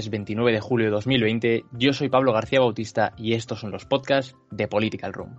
es 29 de julio de 2020. Yo soy Pablo García Bautista y estos son los podcasts de Political Room.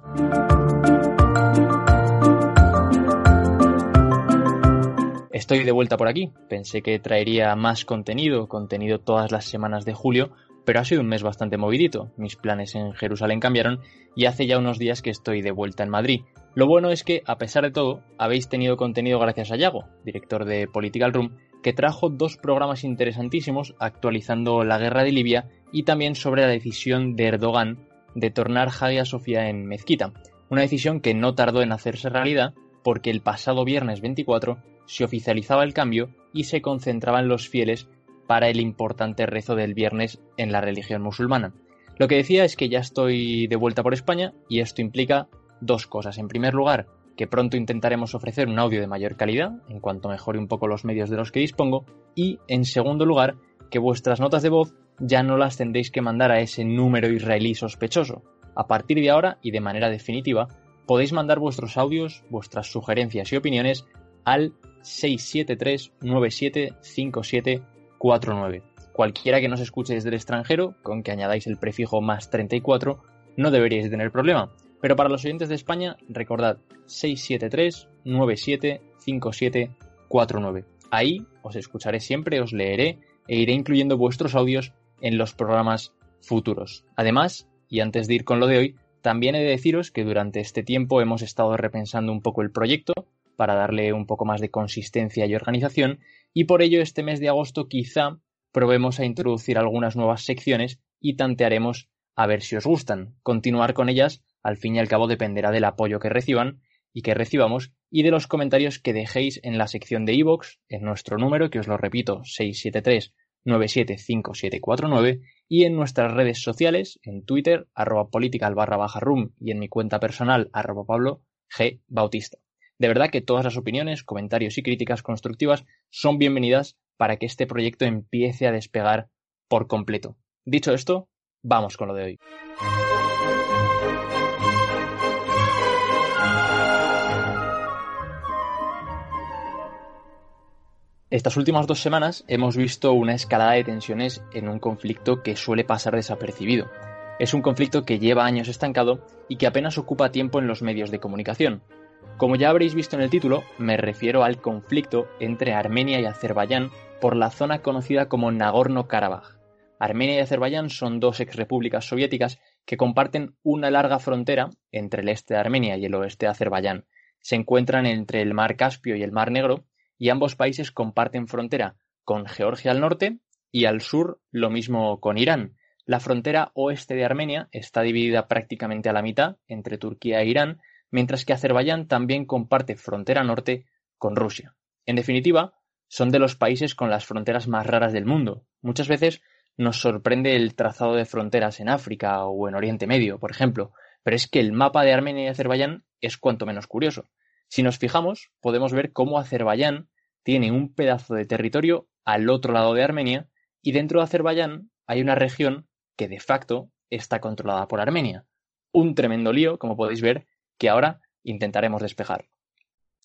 Estoy de vuelta por aquí. Pensé que traería más contenido, contenido todas las semanas de julio, pero ha sido un mes bastante movidito. Mis planes en Jerusalén cambiaron y hace ya unos días que estoy de vuelta en Madrid. Lo bueno es que, a pesar de todo, habéis tenido contenido gracias a Yago, director de Political Room, que trajo dos programas interesantísimos actualizando la guerra de Libia y también sobre la decisión de Erdogan de tornar Hagia Sofía en mezquita. Una decisión que no tardó en hacerse realidad porque el pasado viernes 24 se oficializaba el cambio y se concentraban los fieles para el importante rezo del viernes en la religión musulmana. Lo que decía es que ya estoy de vuelta por España y esto implica dos cosas. En primer lugar, que pronto intentaremos ofrecer un audio de mayor calidad, en cuanto mejore un poco los medios de los que dispongo, y en segundo lugar, que vuestras notas de voz ya no las tendréis que mandar a ese número israelí sospechoso. A partir de ahora y de manera definitiva, podéis mandar vuestros audios, vuestras sugerencias y opiniones al 673-975749. Cualquiera que nos escuche desde el extranjero, con que añadáis el prefijo más 34, no deberíais tener problema. Pero para los oyentes de España, recordad 673-975749. Ahí os escucharé siempre, os leeré e iré incluyendo vuestros audios en los programas futuros. Además, y antes de ir con lo de hoy, también he de deciros que durante este tiempo hemos estado repensando un poco el proyecto para darle un poco más de consistencia y organización y por ello este mes de agosto quizá probemos a introducir algunas nuevas secciones y tantearemos a ver si os gustan. Continuar con ellas al fin y al cabo dependerá del apoyo que reciban y que recibamos y de los comentarios que dejéis en la sección de iVoox, en nuestro número, que os lo repito, 673 975749 y en nuestras redes sociales, en Twitter, arroba political barra baja room y en mi cuenta personal, arroba Pablo G. Bautista. De verdad que todas las opiniones, comentarios y críticas constructivas son bienvenidas para que este proyecto empiece a despegar por completo. Dicho esto, vamos con lo de hoy. Estas últimas dos semanas hemos visto una escalada de tensiones en un conflicto que suele pasar desapercibido. Es un conflicto que lleva años estancado y que apenas ocupa tiempo en los medios de comunicación. Como ya habréis visto en el título, me refiero al conflicto entre Armenia y Azerbaiyán por la zona conocida como Nagorno-Karabaj. Armenia y Azerbaiyán son dos exrepúblicas soviéticas que comparten una larga frontera entre el este de Armenia y el oeste de Azerbaiyán. Se encuentran entre el mar Caspio y el mar Negro y ambos países comparten frontera con Georgia al norte y al sur lo mismo con Irán. La frontera oeste de Armenia está dividida prácticamente a la mitad entre Turquía e Irán, mientras que Azerbaiyán también comparte frontera norte con Rusia. En definitiva, son de los países con las fronteras más raras del mundo. Muchas veces nos sorprende el trazado de fronteras en África o en Oriente Medio, por ejemplo, pero es que el mapa de Armenia y Azerbaiyán es cuanto menos curioso. Si nos fijamos, podemos ver cómo Azerbaiyán tiene un pedazo de territorio al otro lado de Armenia y dentro de Azerbaiyán hay una región que de facto está controlada por Armenia. Un tremendo lío, como podéis ver, que ahora intentaremos despejar.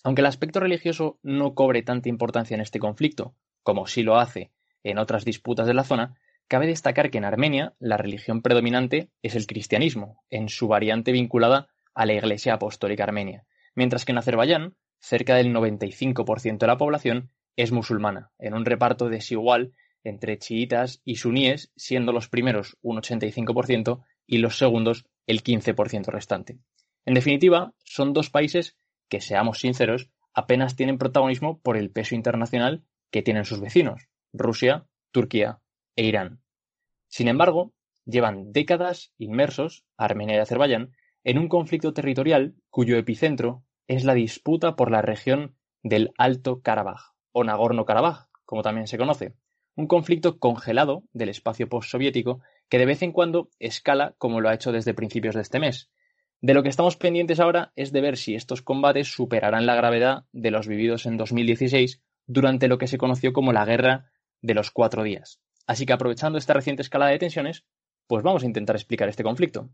Aunque el aspecto religioso no cobre tanta importancia en este conflicto, como sí lo hace en otras disputas de la zona, cabe destacar que en Armenia la religión predominante es el cristianismo, en su variante vinculada a la Iglesia Apostólica Armenia, mientras que en Azerbaiyán cerca del 95% de la población es musulmana, en un reparto desigual entre chiitas y suníes, siendo los primeros un 85% y los segundos el 15% restante. En definitiva, son dos países que, seamos sinceros, apenas tienen protagonismo por el peso internacional que tienen sus vecinos, Rusia, Turquía e Irán. Sin embargo, llevan décadas inmersos, Armenia y Azerbaiyán, en un conflicto territorial cuyo epicentro es la disputa por la región del Alto Karabaj, o Nagorno-Karabaj, como también se conoce, un conflicto congelado del espacio postsoviético que de vez en cuando escala como lo ha hecho desde principios de este mes. De lo que estamos pendientes ahora es de ver si estos combates superarán la gravedad de los vividos en 2016 durante lo que se conoció como la Guerra de los Cuatro Días. Así que aprovechando esta reciente escalada de tensiones, pues vamos a intentar explicar este conflicto.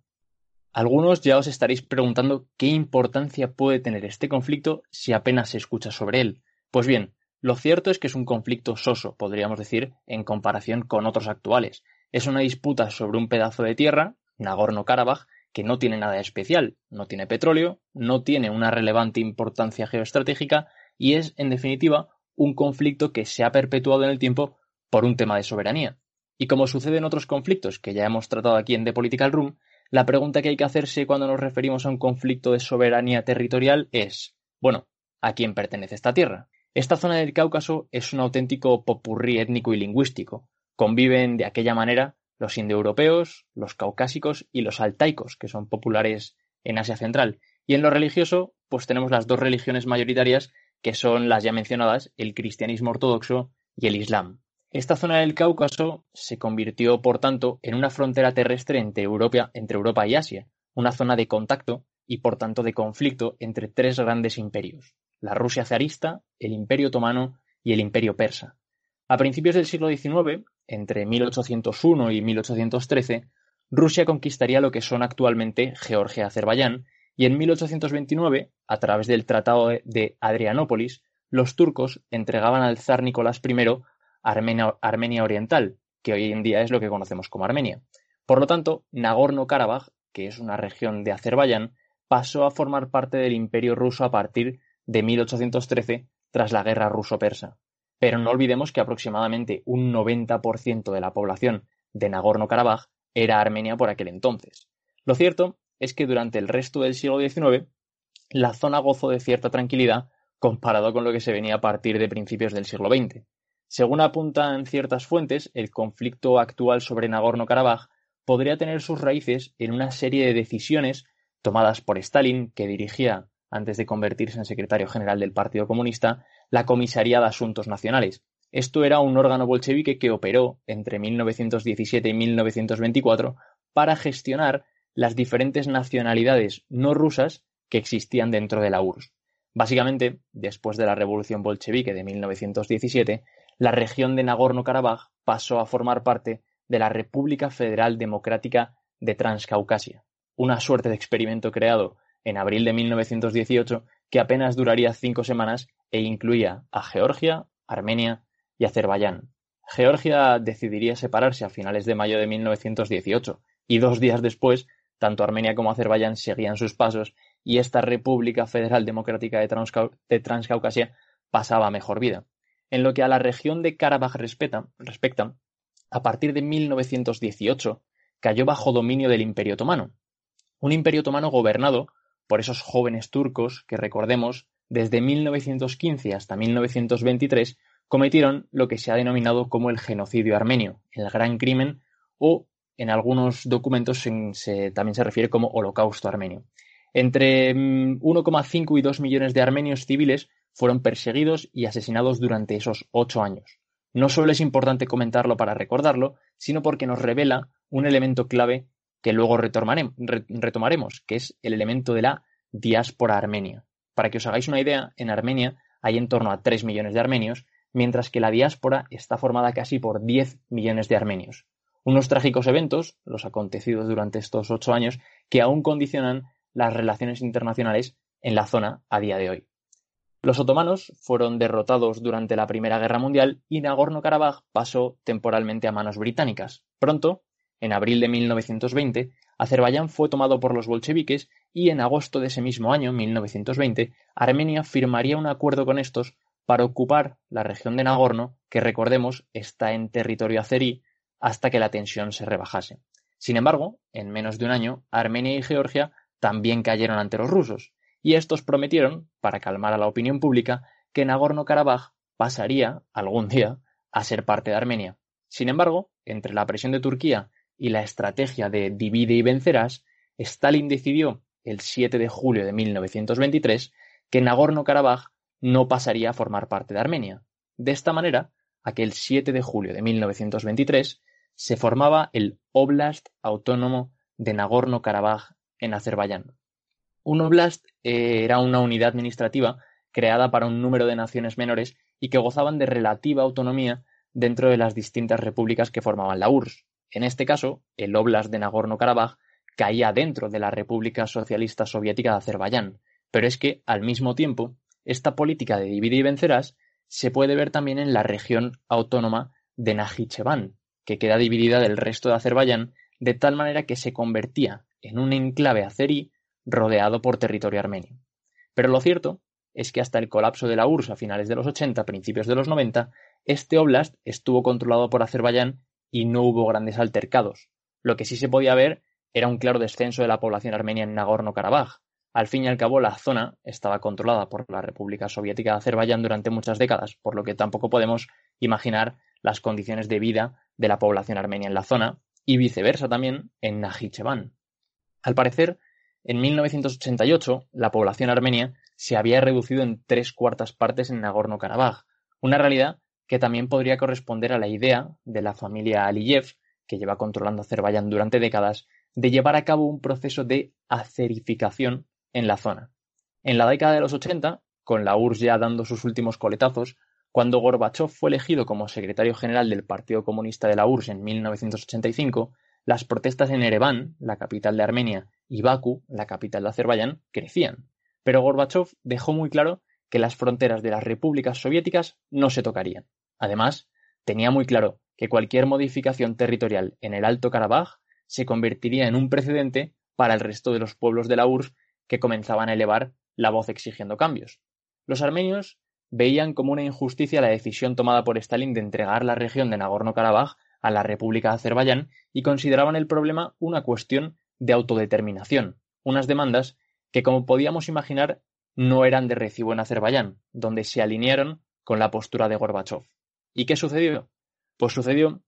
Algunos ya os estaréis preguntando qué importancia puede tener este conflicto si apenas se escucha sobre él. Pues bien, Lo cierto es que es un conflicto soso, podríamos decir, en comparación con otros actuales. Es una disputa sobre un pedazo de tierra, Nagorno-Karabaj, que no tiene nada especial, no tiene petróleo, no tiene una relevante importancia geoestratégica y es, en definitiva, un conflicto que se ha perpetuado en el tiempo por un tema de soberanía. Y como sucede en otros conflictos que ya hemos tratado aquí en The Political Room, la pregunta que hay que hacerse cuando nos referimos a un conflicto de soberanía territorial es, bueno, ¿a quién pertenece esta tierra? Esta zona del Cáucaso es un auténtico popurrí étnico y lingüístico. Conviven de aquella manera los indoeuropeos, los caucásicos y los altaicos, que son populares en Asia Central. Y en lo religioso, pues tenemos las dos religiones mayoritarias, que son las ya mencionadas, el cristianismo ortodoxo y el islam. Esta zona del Cáucaso se convirtió, por tanto, en una frontera terrestre entre Europa, entre Europa y Asia, una zona de contacto y, por tanto, de conflicto entre tres grandes imperios, la Rusia zarista, el Imperio otomano y el Imperio persa. A principios del siglo XIX, entre 1801 y 1813, Rusia conquistaría lo que son actualmente Georgia y Azerbaiyán, y en 1829, a través del Tratado de Adrianópolis, los turcos entregaban al zar Nicolás I Armenia, Oriental, que hoy en día es lo que conocemos como Armenia. Por lo tanto, Nagorno-Karabaj, que es una región de Azerbaiyán, pasó a formar parte del Imperio ruso a partir de 1813 tras la guerra ruso-persa. Pero no olvidemos que aproximadamente un 90% de la población de Nagorno-Karabaj era armenia por aquel entonces. Lo cierto es que durante el resto del siglo XIX la zona gozó de cierta tranquilidad comparado con lo que se venía a partir de principios del siglo XX. Según apuntan ciertas fuentes, el conflicto actual sobre Nagorno-Karabaj podría tener sus raíces en una serie de decisiones tomadas por Stalin, que dirigía antes de convertirse en secretario general del Partido Comunista, la Comisaría de Asuntos Nacionales. Esto era un órgano bolchevique que operó entre 1917 y 1924 para gestionar las diferentes nacionalidades no rusas que existían dentro de la URSS. Básicamente, después de la revolución bolchevique de 1917, la región de Nagorno-Karabaj pasó a formar parte de la República Federal Democrática de Transcaucasia, una suerte de experimento creado en abril de 1918 que apenas duraría cinco semanas e incluía a Georgia, Armenia y Azerbaiyán. Georgia decidiría separarse a finales de mayo de 1918 y dos días después tanto Armenia como Azerbaiyán seguían sus pasos y esta República Federal Democrática de, Transcaucasia pasaba mejor vida. En lo que a la región de Karabaj respecta, a partir de 1918 cayó bajo dominio del Imperio Otomano, un Imperio Otomano gobernado por esos jóvenes turcos que, recordemos, desde 1915 hasta 1923 cometieron lo que se ha denominado como el genocidio armenio, el gran crimen, o en algunos documentos también se refiere como holocausto armenio. Entre 1,5 mm, y 2 millones de armenios civiles fueron perseguidos y asesinados durante esos ocho años. No solo es importante comentarlo para recordarlo, sino porque nos revela un elemento clave que luego retomaremos, que es el elemento de la diáspora armenia. Para que os hagáis una idea, en Armenia hay en torno a 3 millones de armenios, mientras que la diáspora está formada casi por 10 millones de armenios. Unos trágicos eventos, los acontecidos durante estos ocho años, que aún condicionan las relaciones internacionales en la zona a día de hoy. Los otomanos fueron derrotados durante la Primera Guerra Mundial y Nagorno-Karabaj pasó temporalmente a manos británicas. Pronto, en abril de 1920, Azerbaiyán fue tomado por los bolcheviques y en agosto de ese mismo año, 1920, Armenia firmaría un acuerdo con estos para ocupar la región de Nagorno, que recordemos está en territorio azerí, hasta que la tensión se rebajase. Sin embargo, en menos de un año, Armenia y Georgia también cayeron ante los rusos, y estos prometieron, para calmar a la opinión pública, que Nagorno-Karabaj pasaría, algún día, a ser parte de Armenia. Sin embargo, entre la presión de Turquía y la estrategia de divide y vencerás, Stalin decidió el 7 de julio de 1923 que Nagorno-Karabaj no pasaría a formar parte de Armenia. De esta manera, aquel 7 de julio de 1923 se formaba el Oblast Autónomo de Nagorno-Karabaj en Azerbaiyán. Un oblast eh, era una unidad administrativa creada para un número de naciones menores y que gozaban de relativa autonomía dentro de las distintas repúblicas que formaban la URSS. En este caso, el Oblast de Nagorno-Karabaj caía dentro de la República Socialista Soviética de Azerbaiyán, pero es que, al mismo tiempo, esta política de divide y vencerás se puede ver también en la región autónoma de Najicheván, que queda dividida del resto de Azerbaiyán de tal manera que se convertía en un enclave azerí rodeado por territorio armenio. Pero lo cierto es que hasta el colapso de la URSS a finales de los 80, principios de los 90, este oblast estuvo controlado por Azerbaiyán y no hubo grandes altercados. Lo que sí se podía ver era un claro descenso de la población armenia en Nagorno-Karabaj. Al fin y al cabo, la zona estaba controlada por la República Soviética de Azerbaiyán durante muchas décadas, por lo que tampoco podemos imaginar las condiciones de vida de la población armenia en la zona, y viceversa también en Najicheván. Al parecer, en 1988 la población armenia se había reducido en tres cuartas partes en Nagorno-Karabaj, una realidad que también podría corresponder a la idea de la familia Aliyev, que lleva controlando Azerbaiyán durante décadas, de llevar a cabo un proceso de acerificación en la zona. En la década de los 80, con la URSS ya dando sus últimos coletazos, cuando Gorbachev fue elegido como secretario general del Partido Comunista de la URSS en 1985, las protestas en Ereván, la capital de Armenia, y Bakú, la capital de Azerbaiyán, crecían. Pero Gorbachev dejó muy claro que las fronteras de las repúblicas soviéticas no se tocarían. Además, tenía muy claro que cualquier modificación territorial en el Alto Karabaj se convertiría en un precedente para el resto de los pueblos de la URSS que comenzaban a elevar la voz exigiendo cambios. Los armenios veían como una injusticia la decisión tomada por Stalin de entregar la región de Nagorno-Karabaj a la República de Azerbaiyán y consideraban el problema una cuestión de autodeterminación, unas demandas que, como podíamos imaginar, no eran de recibo en Azerbaiyán, donde se alinearon con la postura de Gorbachev. ¿Y qué sucedió? Pues sucedió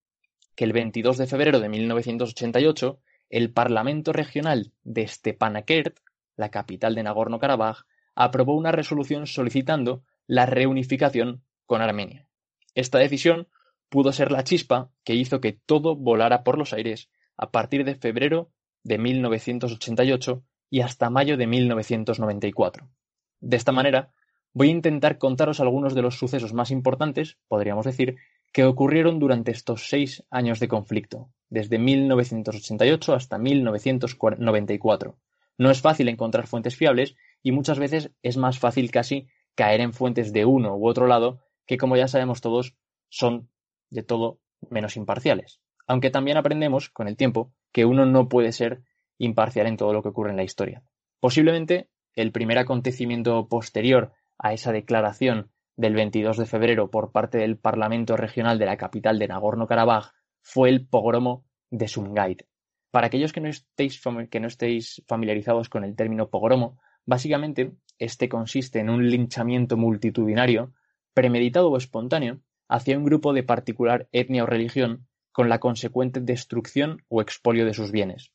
que el 22 de febrero de 1988 el Parlamento Regional de Stepanakert, la capital de Nagorno-Karabaj, aprobó una resolución solicitando la reunificación con Armenia. Esta decisión pudo ser la chispa que hizo que todo volara por los aires a partir de febrero de 1988 y hasta mayo de 1994. De esta manera, voy a intentar contaros algunos de los sucesos más importantes, podríamos decir, que ocurrieron durante estos seis años de conflicto, desde 1988 hasta 1994. No es fácil encontrar fuentes fiables y muchas veces es más fácil casi caer en fuentes de uno u otro lado que, como ya sabemos todos, son de todo menos imparciales. Aunque también aprendemos, con el tiempo, que uno no puede ser imparcial en todo lo que ocurre en la historia. Posiblemente el primer acontecimiento posterior a esa declaración del 22 de febrero por parte del Parlamento Regional de la capital de Nagorno-Karabaj fue el pogromo de Sumgait. Para aquellos que no, estéis, que no estéis familiarizados con el término pogromo, básicamente este consiste en un linchamiento multitudinario, premeditado o espontáneo, hacia un grupo de particular etnia o religión con la consecuente destrucción o expolio de sus bienes.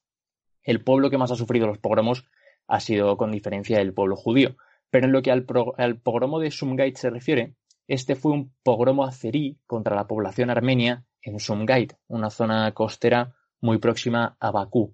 El pueblo que más ha sufrido los pogromos ha sido con diferencia el pueblo judío, pero en lo que al, pogromo de Sumgait se refiere, este fue un pogromo azerí contra la población armenia en Sumgait, una zona costera muy próxima a Bakú,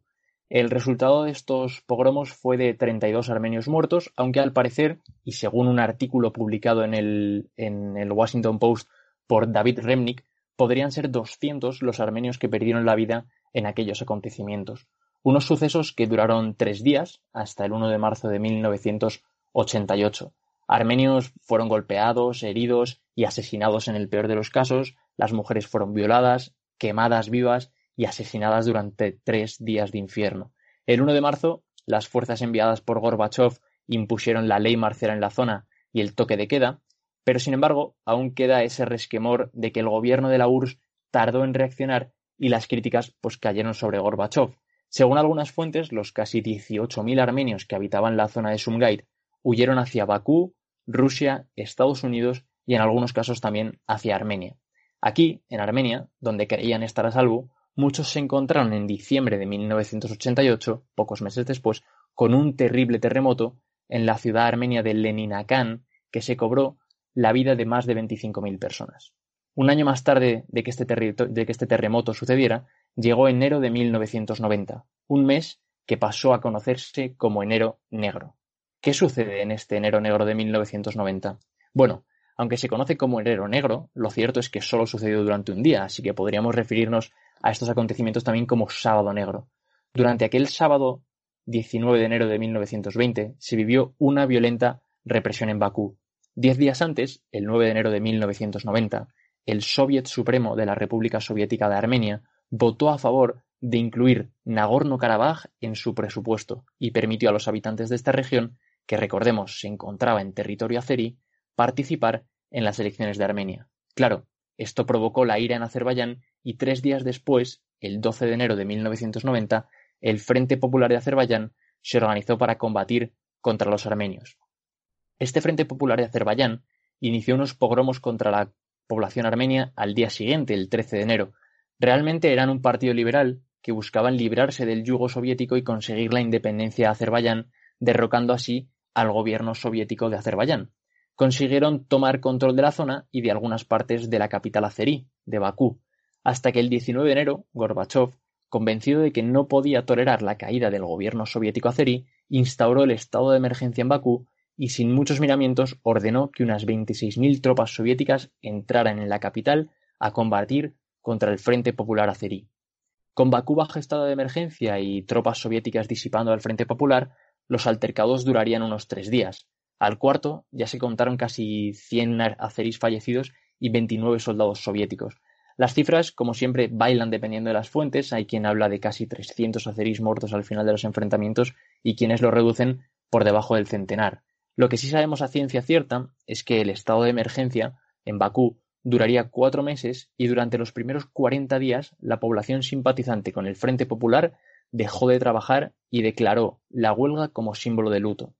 el resultado de estos pogromos fue de 32 armenios muertos, aunque al parecer, y según un artículo publicado en el, en el Washington Post por David Remnick, podrían ser 200 los armenios que perdieron la vida en aquellos acontecimientos. Unos sucesos que duraron tres días, hasta el 1 de marzo de 1988. Armenios fueron golpeados, heridos y asesinados en el peor de los casos, las mujeres fueron violadas, quemadas vivas y asesinadas durante tres días de infierno. El 1 de marzo, las fuerzas enviadas por Gorbachev impusieron la ley marcial en la zona y el toque de queda, pero sin embargo aún queda ese resquemor de que el gobierno de la URSS tardó en reaccionar y las críticas pues cayeron sobre Gorbachev. Según algunas fuentes, los casi 18.000 armenios que habitaban la zona de Sumgait huyeron hacia Bakú, Rusia, Estados Unidos y en algunos casos también hacia Armenia. Aquí, en Armenia, donde creían estar a salvo, muchos se encontraron en diciembre de 1988, pocos meses después, con un terrible terremoto en la ciudad armenia de Leninakán que se cobró la vida de más de 25.000 personas. Un año más tarde de que, este este terremoto sucediera, llegó enero de 1990, un mes que pasó a conocerse como enero negro. ¿Qué sucede en este enero negro de 1990? Bueno, aunque se conoce como enero negro, lo cierto es que solo sucedió durante un día, así que podríamos referirnos a estos acontecimientos también como Sábado Negro. Durante aquel sábado 19 de enero de 1920 se vivió una violenta represión en Bakú. Diez días antes, el 9 de enero de 1990, el Soviet Supremo de la República Soviética de Armenia votó a favor de incluir Nagorno-Karabaj en su presupuesto y permitió a los habitantes de esta región, que recordemos se encontraba en territorio azerí, participar en las elecciones de Armenia. Claro, esto provocó la ira en Azerbaiyán y tres días después, el 12 de enero de 1990, el Frente Popular de Azerbaiyán se organizó para combatir contra los armenios. Este Frente Popular de Azerbaiyán inició unos pogromos contra la población armenia al día siguiente, el 13 de enero. Realmente eran un partido liberal que buscaban librarse del yugo soviético y conseguir la independencia de Azerbaiyán, derrocando así al gobierno soviético de Azerbaiyán. Consiguieron tomar control de la zona y de algunas partes de la capital azerí, de Bakú, hasta que el 19 de enero Gorbachev, convencido de que no podía tolerar la caída del gobierno soviético azerí, instauró el estado de emergencia en Bakú y sin muchos miramientos ordenó que unas 26.000 tropas soviéticas entraran en la capital a combatir contra el Frente Popular Azerí. Con Bakú bajo estado de emergencia y tropas soviéticas disipando al Frente Popular, los altercados durarían unos tres días. Al cuarto ya se contaron casi 100 azeríes fallecidos y 29 soldados soviéticos. Las cifras, como siempre, bailan dependiendo de las fuentes. Hay quien habla de casi 300 azeríes muertos al final de los enfrentamientos y quienes lo reducen por debajo del centenar. Lo que sí sabemos a ciencia cierta es que el estado de emergencia en Bakú duraría cuatro meses y durante los primeros 40 días la población simpatizante con el Frente Popular dejó de trabajar y declaró la huelga como símbolo de luto.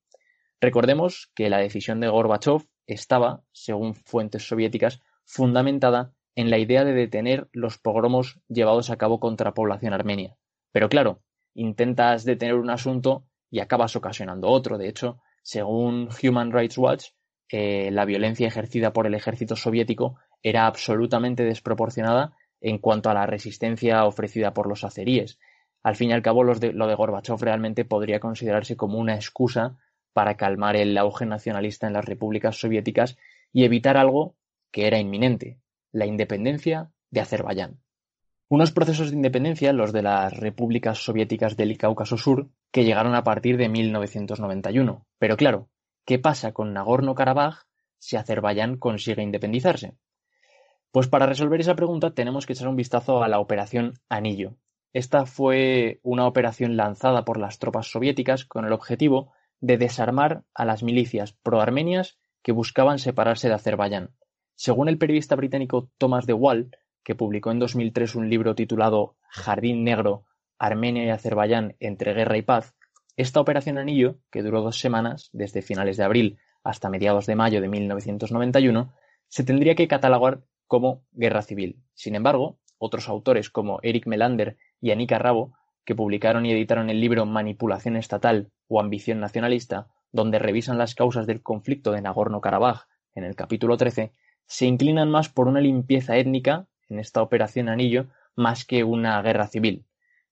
Recordemos que la decisión de Gorbachev estaba, según fuentes soviéticas, fundamentada en la idea de detener los pogromos llevados a cabo contra población armenia. Pero claro, intentas detener un asunto y acabas ocasionando otro. De hecho, según Human Rights Watch, eh, la violencia ejercida por el ejército soviético era absolutamente desproporcionada en cuanto a la resistencia ofrecida por los azeríes. Al fin y al cabo, lo de Gorbachev realmente podría considerarse como una excusa para calmar el auge nacionalista en las repúblicas soviéticas y evitar algo que era inminente, la independencia de Azerbaiyán. Unos procesos de independencia, los de las repúblicas soviéticas del Cáucaso Sur, que llegaron a partir de 1991. Pero claro, ¿qué pasa con Nagorno-Karabaj si Azerbaiyán consigue independizarse? Pues para resolver esa pregunta tenemos que echar un vistazo a la Operación Anillo. Esta fue una operación lanzada por las tropas soviéticas con el objetivo de desarmar a las milicias pro-armenias que buscaban separarse de Azerbaiyán. Según el periodista británico Thomas de Wall, que publicó en 2003 un libro titulado Jardín Negro Armenia y Azerbaiyán entre guerra y paz, esta operación Anillo, que duró dos semanas, desde finales de abril hasta mediados de mayo de 1991, se tendría que catalogar como guerra civil. Sin embargo, otros autores como Eric Melander y Anika Rabo, que publicaron y editaron el libro Manipulación Estatal o Ambición Nacionalista, donde revisan las causas del conflicto de Nagorno-Karabaj en el capítulo 13, se inclinan más por una limpieza étnica en esta operación Anillo más que una guerra civil.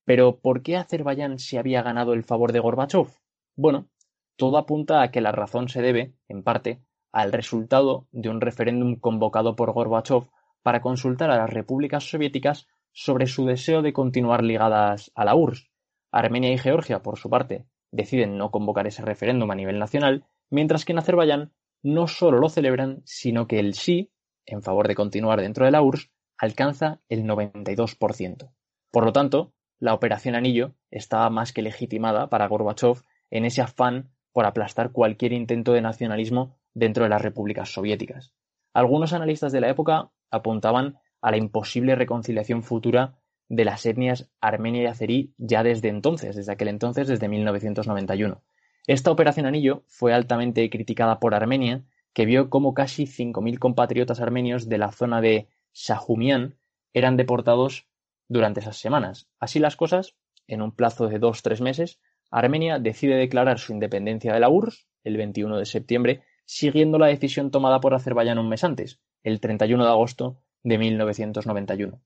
Pero ¿por qué Azerbaiyán se había ganado el favor de Gorbachev? Bueno, todo apunta a que la razón se debe, en parte, al resultado de un referéndum convocado por Gorbachev para consultar a las repúblicas soviéticas sobre su deseo de continuar ligadas a la URSS. Armenia y Georgia, por su parte, deciden no convocar ese referéndum a nivel nacional, mientras que en Azerbaiyán no solo lo celebran, sino que el sí, en favor de continuar dentro de la URSS, alcanza el 92%. Por lo tanto, la Operación Anillo estaba más que legitimada para Gorbachev en ese afán por aplastar cualquier intento de nacionalismo dentro de las repúblicas soviéticas. Algunos analistas de la época apuntaban a la imposible reconciliación futura de las etnias armenia y azerí ya desde entonces, desde aquel entonces, desde 1991. Esta operación Anillo fue altamente criticada por Armenia, que vio cómo casi 5.000 compatriotas armenios de la zona de Sajumian eran deportados durante esas semanas. Así las cosas, en un plazo de dos tres meses, Armenia decide declarar su independencia de la URSS el 21 de septiembre, siguiendo la decisión tomada por Azerbaiyán un mes antes, el 31 de agosto de 1991.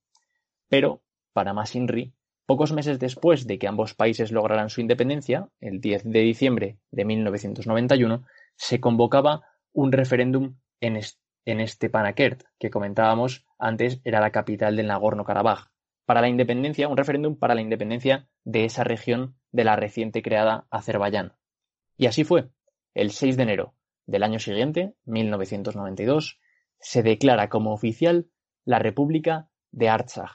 Pero, para más INRI, pocos meses después de que ambos países lograran su independencia, el 10 de diciembre de 1991, se convocaba un referéndum en, en Stepanakert, que comentábamos antes era la capital del Nagorno-Karabaj, para la independencia, un referéndum para la independencia de esa región de la reciente creada Azerbaiyán. Y así fue. El 6 de enero del año siguiente, 1992, se declara como oficial la República de Artsaj.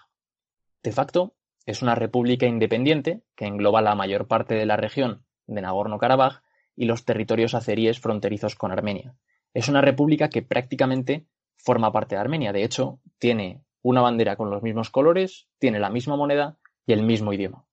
De facto, es una república independiente que engloba la mayor parte de la región de Nagorno-Karabaj y los territorios azeríes fronterizos con Armenia. Es una república que prácticamente forma parte de Armenia. De hecho, tiene una bandera con los mismos colores, tiene la misma moneda y el mismo idioma.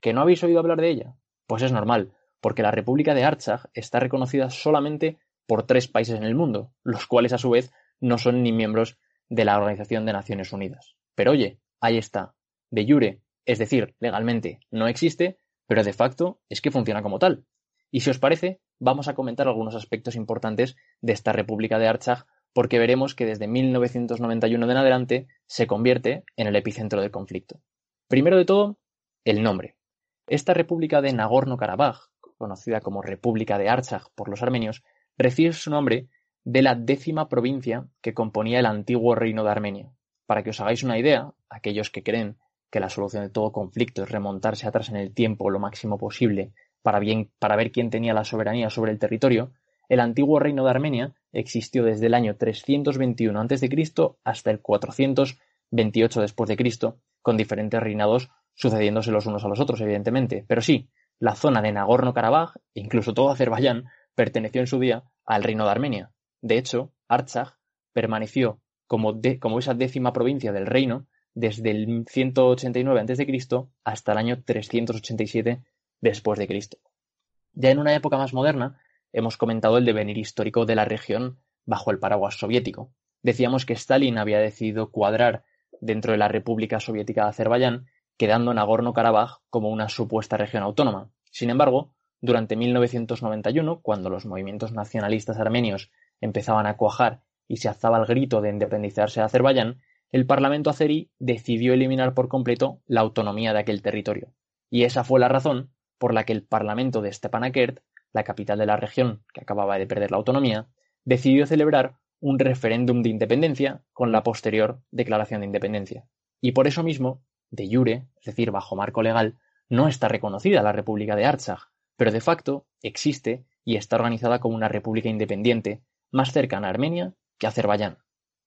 ¿Que no habéis oído hablar de ella? Pues es normal, porque la República de Artsaj está reconocida solamente por tres países en el mundo, los cuales a su vez no son ni miembros de la Organización de Naciones Unidas. Pero oye, ahí está. De jure, es decir, legalmente no existe, pero de facto es que funciona como tal. Y si os parece, vamos a comentar algunos aspectos importantes de esta República de Artsaj, porque veremos que desde 1991 en adelante se convierte en el epicentro del conflicto. Primero de todo, el nombre. Esta República de Nagorno-Karabaj, conocida como República de Artsaj por los armenios, recibe su nombre de la décima provincia que componía el antiguo reino de Armenia. Para que os hagáis una idea, aquellos que creen que la solución de todo conflicto es remontarse atrás en el tiempo lo máximo posible para, bien, para ver quién tenía la soberanía sobre el territorio, el antiguo reino de Armenia existió desde el año 321 a.C. hasta el 428 después de Cristo, con diferentes reinados sucediéndose los unos a los otros, evidentemente. Pero sí, la zona de Nagorno-Karabaj, incluso todo Azerbaiyán, perteneció en su día al reino de Armenia. De hecho, Artsaj permaneció como, como esa décima provincia del reino desde el 189 a.C. hasta el año 387 después de Cristo. Ya en una época más moderna, hemos comentado el devenir histórico de la región bajo el paraguas soviético. Decíamos que Stalin había decidido cuadrar dentro de la República Soviética de Azerbaiyán, quedando Nagorno-Karabaj como una supuesta región autónoma. Sin embargo, durante 1991, cuando los movimientos nacionalistas armenios empezaban a cuajar y se alzaba el grito de independizarse de Azerbaiyán, el Parlamento azerí decidió eliminar por completo la autonomía de aquel territorio. Y esa fue la razón por la que el Parlamento de Stepanakert, la capital de la región que acababa de perder la autonomía, decidió celebrar un referéndum de independencia con la posterior declaración de independencia. Y por eso mismo, de jure, es decir, bajo marco legal, no está reconocida la República de Artsaj, pero de facto existe y está organizada como una república independiente, más cercana a Armenia que a Azerbaiyán.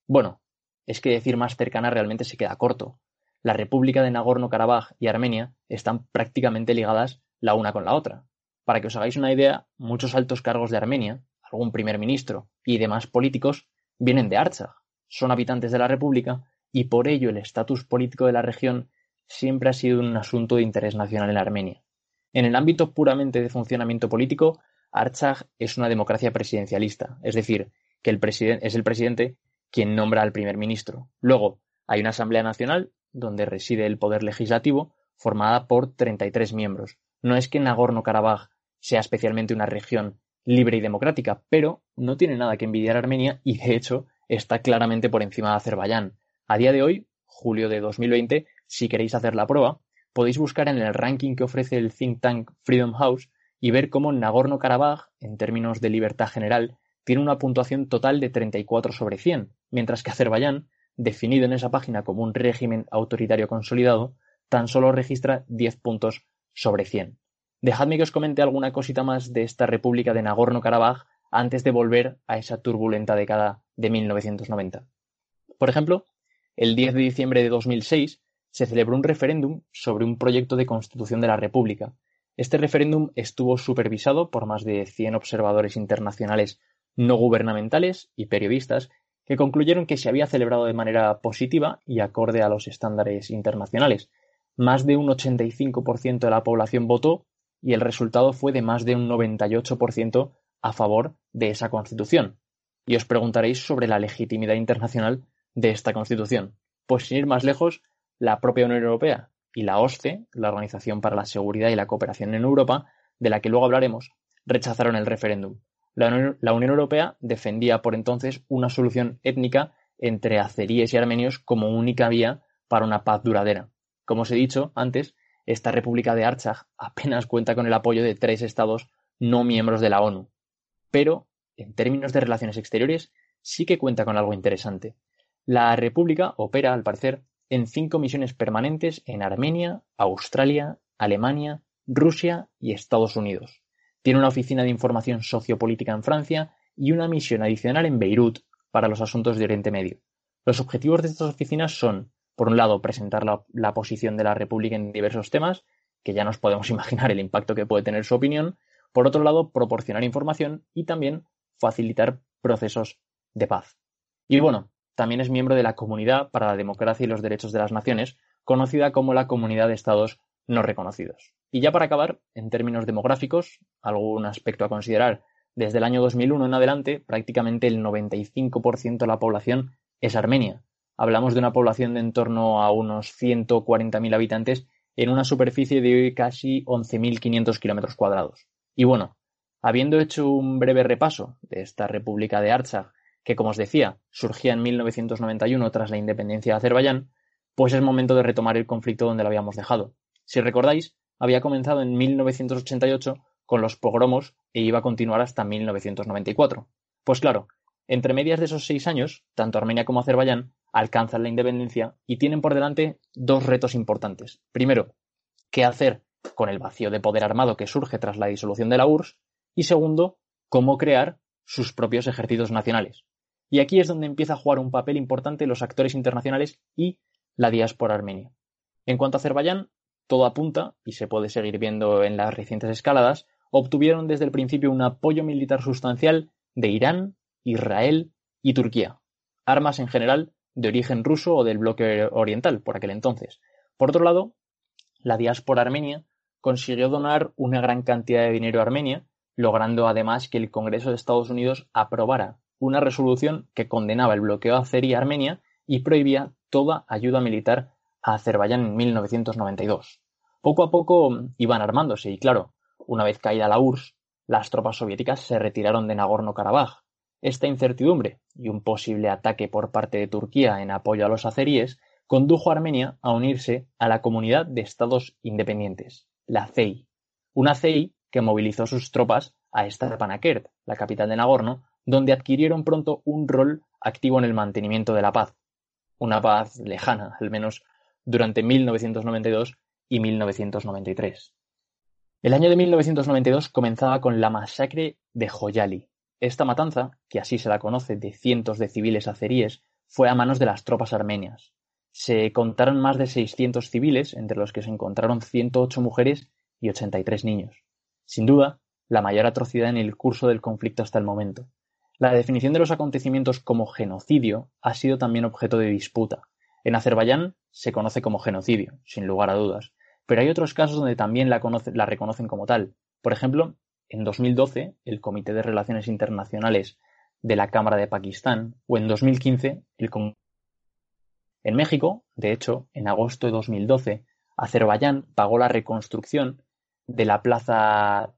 Bueno, es que decir más cercana realmente se queda corto. La República de Nagorno-Karabaj y Armenia están prácticamente ligadas la una con la otra. Para que os hagáis una idea, muchos altos cargos de Armenia, algún primer ministro y demás políticos vienen de Artsaj, son habitantes de la República y por ello el estatus político de la región siempre ha sido un asunto de interés nacional en Armenia. En el ámbito puramente de funcionamiento político, Artsaj es una democracia presidencialista, es decir, que el es el presidente quien nombra al primer ministro. Luego, hay una Asamblea Nacional, donde reside el poder legislativo, formada por 33 miembros. No es que Nagorno-Karabaj sea especialmente una región libre y democrática, pero no tiene nada que envidiar a Armenia y, de hecho, está claramente por encima de Azerbaiyán. A día de hoy, julio de 2020, si queréis hacer la prueba, podéis buscar en el ranking que ofrece el think tank Freedom House y ver cómo Nagorno-Karabaj, en términos de libertad general, tiene una puntuación total de 34 sobre 100, mientras que Azerbaiyán, definido en esa página como un régimen autoritario consolidado, tan solo registra 10 puntos sobre 100. Dejadme que os comente alguna cosita más de esta República de Nagorno-Karabaj antes de volver a esa turbulenta década de 1990. Por ejemplo, el 10 de diciembre de 2006 se celebró un referéndum sobre un proyecto de constitución de la República. Este referéndum estuvo supervisado por más de 100 observadores internacionales no gubernamentales y periodistas que concluyeron que se había celebrado de manera positiva y acorde a los estándares internacionales. Más de un 85% de la población votó y el resultado fue de más de un 98% a favor de esa constitución. Y os preguntaréis sobre la legitimidad internacional de esta constitución. Pues sin ir más lejos, la propia Unión Europea y la OSCE, la Organización para la Seguridad y la Cooperación en Europa, de la que luego hablaremos, rechazaron el referéndum. La Unión, Europea defendía por entonces una solución étnica entre azeríes y armenios como única vía para una paz duradera. Como os he dicho antes, esta República de Artsaj apenas cuenta con el apoyo de tres estados no miembros de la ONU. Pero, en términos de relaciones exteriores, sí que cuenta con algo interesante. La República opera, al parecer, en cinco misiones permanentes en Armenia, Australia, Alemania, Rusia y Estados Unidos. Tiene una oficina de información sociopolítica en Francia y una misión adicional en Beirut para los asuntos de Oriente Medio. Los objetivos de estas oficinas son, por un lado, presentar la, posición de la República en diversos temas, que ya nos podemos imaginar el impacto que puede tener su opinión, por otro lado, proporcionar información y también facilitar procesos de paz. Y bueno, también es miembro de la Comunidad para la Democracia y los Derechos de las Naciones, conocida como la Comunidad de Estados No Reconocidos. Y ya para acabar, en términos demográficos, algún aspecto a considerar, desde el año 2001 en adelante, prácticamente el 95% de la población es armenia. Hablamos de una población de en torno a unos 140.000 habitantes en una superficie de casi 11.500 kilómetros cuadrados. Y bueno, habiendo hecho un breve repaso de esta República de Artsakh, que como os decía, surgía en 1991 tras la independencia de Azerbaiyán, pues es momento de retomar el conflicto donde lo habíamos dejado. Si recordáis, había comenzado en 1988 con los pogromos e iba a continuar hasta 1994. Pues claro, entre medias de esos seis años, tanto Armenia como Azerbaiyán alcanzan la independencia y tienen por delante dos retos importantes. Primero, qué hacer con el vacío de poder armado que surge tras la disolución de la URSS y segundo, cómo crear sus propios ejércitos nacionales. Y aquí es donde empieza a jugar un papel importante los actores internacionales y la diáspora armenia. En cuanto a Azerbaiyán, todo apunta, y se puede seguir viendo en las recientes escaladas, obtuvieron desde el principio un apoyo militar sustancial de Irán, Israel y Turquía. Armas en general de origen ruso o del bloque oriental por aquel entonces. Por otro lado, la diáspora armenia consiguió donar una gran cantidad de dinero a Armenia, logrando además que el Congreso de Estados Unidos aprobara una resolución que condenaba el bloqueo azerí a Armenia y prohibía toda ayuda militar a Azerbaiyán en 1992. Poco a poco iban armándose y claro, una vez caída la URSS, las tropas soviéticas se retiraron de Nagorno-Karabaj, esta incertidumbre y un posible ataque por parte de Turquía en apoyo a los azeríes condujo a Armenia a unirse a la Comunidad de Estados Independientes, la CEI, una CEI que movilizó sus tropas a Stepanakert, la capital de Nagorno, donde adquirieron pronto un rol activo en el mantenimiento de la paz, una paz lejana, al menos durante 1992 y 1993. El año de 1992 comenzaba con la masacre de Joyali, esta matanza, que así se la conoce de cientos de civiles azeríes, fue a manos de las tropas armenias. Se contaron más de 600 civiles, entre los que se encontraron 108 mujeres y 83 niños. Sin duda, la mayor atrocidad en el curso del conflicto hasta el momento. La definición de los acontecimientos como genocidio ha sido también objeto de disputa. En Azerbaiyán se conoce como genocidio, sin lugar a dudas, pero hay otros casos donde también la, la reconocen como tal. Por ejemplo, en 2012 el Comité de Relaciones Internacionales de la Cámara de Pakistán o en 2015 el En México, de hecho, en agosto de 2012, Azerbaiyán pagó la reconstrucción de la plaza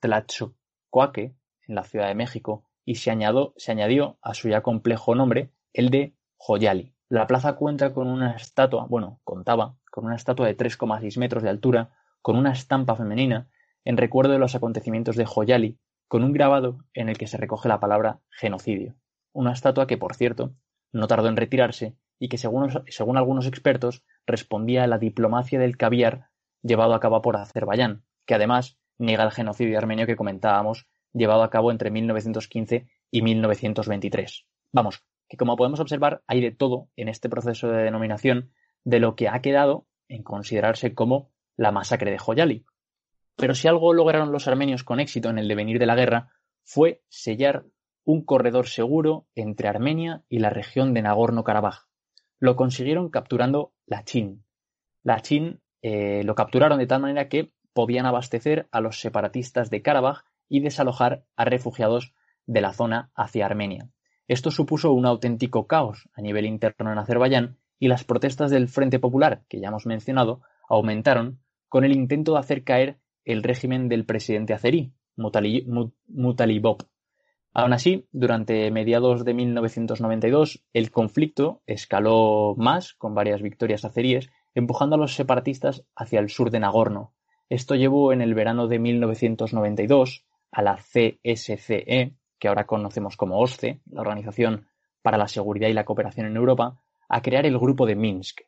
Tlaxcoaque en la Ciudad de México y se, se añadió a su ya complejo nombre el de Joyali. La plaza cuenta con una estatua, bueno, contaba con una estatua de 3,6 metros de altura, con una estampa femenina en recuerdo de los acontecimientos de Joyali, con un grabado en el que se recoge la palabra genocidio. Una estatua que, por cierto, no tardó en retirarse y que, según, según algunos expertos, respondía a la diplomacia del caviar llevado a cabo por Azerbaiyán, que además niega el genocidio armenio que comentábamos llevado a cabo entre 1915 y 1923. Vamos, que como podemos observar hay de todo en este proceso de denominación de lo que ha quedado en considerarse como la masacre de Joyali, pero si algo lograron los armenios con éxito en el devenir de la guerra fue sellar un corredor seguro entre Armenia y la región de Nagorno-Karabaj. Lo consiguieron capturando la Chin. La Chin eh, lo capturaron de tal manera que podían abastecer a los separatistas de Karabaj y desalojar a refugiados de la zona hacia Armenia. Esto supuso un auténtico caos a nivel interno en Azerbaiyán y las protestas del Frente Popular, que ya hemos mencionado, aumentaron con el intento de hacer caer el régimen del presidente azerí, Mutalibov. Aún así, durante mediados de 1992, el conflicto escaló más, con varias victorias azeríes, empujando a los separatistas hacia el sur de Nagorno. Esto llevó en el verano de 1992 a la CSCE, que ahora conocemos como OSCE, la Organización para la Seguridad y la Cooperación en Europa, a crear el Grupo de Minsk.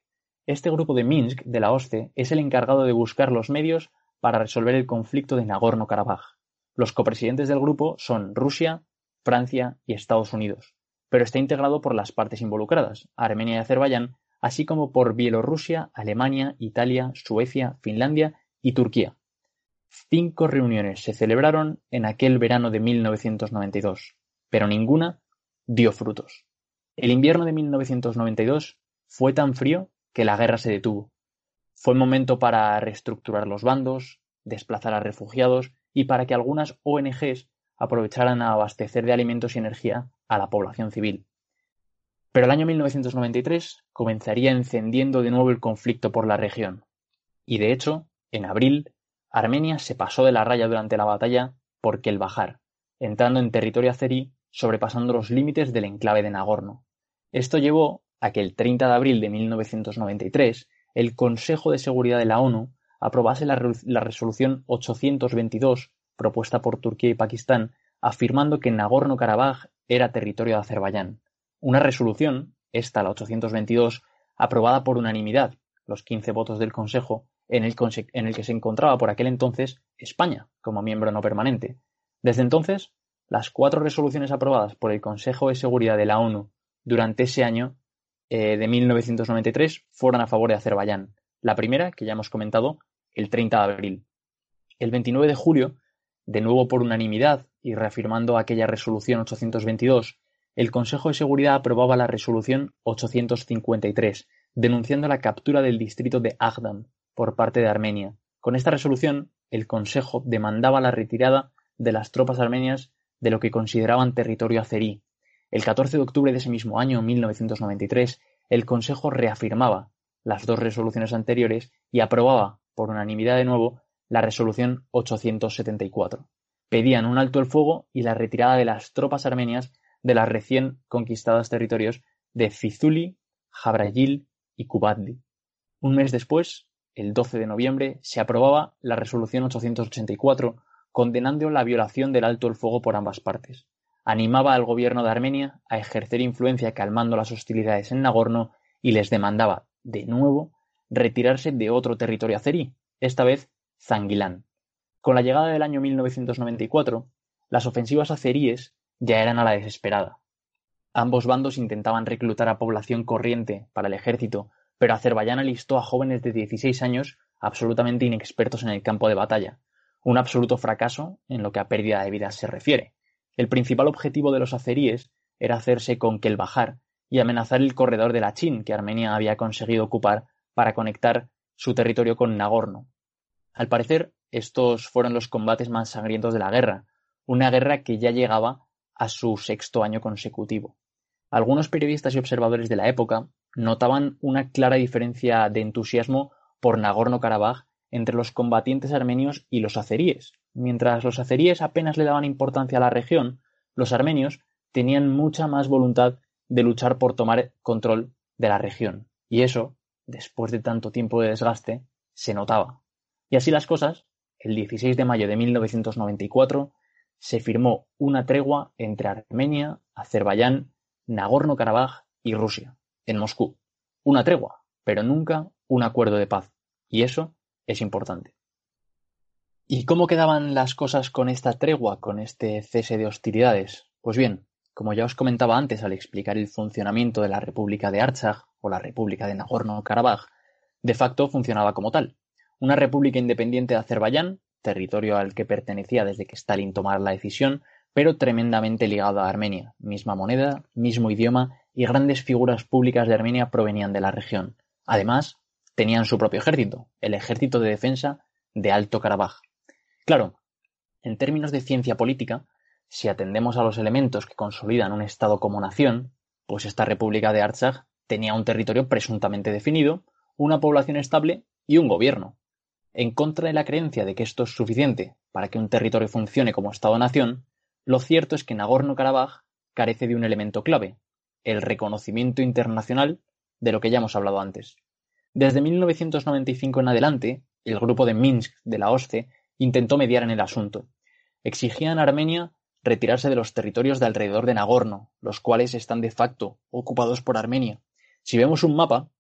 Este grupo de Minsk de la OSCE es el encargado de buscar los medios para resolver el conflicto de Nagorno-Karabaj. Los copresidentes del grupo son Rusia, Francia y Estados Unidos, pero está integrado por las partes involucradas, Armenia y Azerbaiyán, así como por Bielorrusia, Alemania, Italia, Suecia, Finlandia y Turquía. Cinco reuniones se celebraron en aquel verano de 1992, pero ninguna dio frutos. El invierno de 1992 fue tan frío que la guerra se detuvo. Fue momento para reestructurar los bandos, desplazar a refugiados y para que algunas ONGs aprovecharan a abastecer de alimentos y energía a la población civil. Pero el año 1993 comenzaría encendiendo de nuevo el conflicto por la región. Y de hecho, en abril, Armenia se pasó de la raya durante la batalla por Kelbajar, entrando en territorio azerí sobrepasando los límites del enclave de Nagorno. Esto llevó a que el 30 de abril de 1993 el Consejo de Seguridad de la ONU aprobase la, resolución 822 propuesta por Turquía y Pakistán afirmando que Nagorno-Karabaj era territorio de Azerbaiyán. Una resolución, esta la 822, aprobada por unanimidad, los 15 votos del Consejo, en el, en el que se encontraba por aquel entonces España como miembro no permanente. Desde entonces, las cuatro resoluciones aprobadas por el Consejo de Seguridad de la ONU durante ese año eh, de 1993 fueron a favor de Azerbaiyán. La primera, que ya hemos comentado, el 30 de abril. El 29 de julio, de nuevo por unanimidad y reafirmando aquella resolución 822, el Consejo de Seguridad aprobaba la resolución 853, denunciando la captura del distrito de Agdam por parte de Armenia. Con esta resolución, el Consejo demandaba la retirada de las tropas armenias de lo que consideraban territorio azerí, el 14 de octubre de ese mismo año, 1993, el Consejo reafirmaba las dos resoluciones anteriores y aprobaba, por unanimidad de nuevo, la resolución 874. Pedían un alto el fuego y la retirada de las tropas armenias de las recién conquistadas territorios de Fizuli, Jabrayil y Kubadli. Un mes después, el 12 de noviembre, se aprobaba la resolución 884 condenando la violación del alto el fuego por ambas partes animaba al gobierno de Armenia a ejercer influencia calmando las hostilidades en Nagorno y les demandaba, de nuevo, retirarse de otro territorio azerí, esta vez Zangilán. Con la llegada del año 1994, las ofensivas azeríes ya eran a la desesperada. Ambos bandos intentaban reclutar a población corriente para el ejército, pero Azerbaiyán alistó a jóvenes de 16 años absolutamente inexpertos en el campo de batalla, un absoluto fracaso en lo que a pérdida de vidas se refiere. El principal objetivo de los azeríes era hacerse con Kelbajar y amenazar el corredor de la Chin que Armenia había conseguido ocupar para conectar su territorio con Nagorno. Al parecer, estos fueron los combates más sangrientos de la guerra, una guerra que ya llegaba a su sexto año consecutivo. Algunos periodistas y observadores de la época notaban una clara diferencia de entusiasmo por Nagorno-Karabaj entre los combatientes armenios y los azeríes. Mientras los azeríes apenas le daban importancia a la región, los armenios tenían mucha más voluntad de luchar por tomar control de la región. Y eso, después de tanto tiempo de desgaste, se notaba. Y así las cosas, el 16 de mayo de 1994 se firmó una tregua entre Armenia, Azerbaiyán, Nagorno-Karabaj y Rusia, en Moscú. Una tregua, pero nunca un acuerdo de paz. Y eso es importante. ¿Y cómo quedaban las cosas con esta tregua, con este cese de hostilidades? Pues bien, como ya os comentaba antes al explicar el funcionamiento de la República de Artsaj o la República de Nagorno-Karabaj, de facto funcionaba como tal. Una república independiente de Azerbaiyán, territorio al que pertenecía desde que Stalin tomara la decisión, pero tremendamente ligado a Armenia, misma moneda, mismo idioma y grandes figuras públicas de Armenia provenían de la región. Además, tenían su propio ejército, el Ejército de Defensa de Alto Karabaj. Claro, en términos de ciencia política, si atendemos a los elementos que consolidan un Estado como nación, pues esta República de Artsakh tenía un territorio presuntamente definido, una población estable y un gobierno. En contra de la creencia de que esto es suficiente para que un territorio funcione como Estado-nación, lo cierto es que Nagorno-Karabaj carece de un elemento clave, el reconocimiento internacional de lo que ya hemos hablado antes. Desde 1995 en adelante, el grupo de Minsk de la OSCE intentó mediar en el asunto. Exigían a Armenia retirarse de los territorios de alrededor de Nagorno, los cuales están de facto ocupados por Armenia. Si vemos un mapa,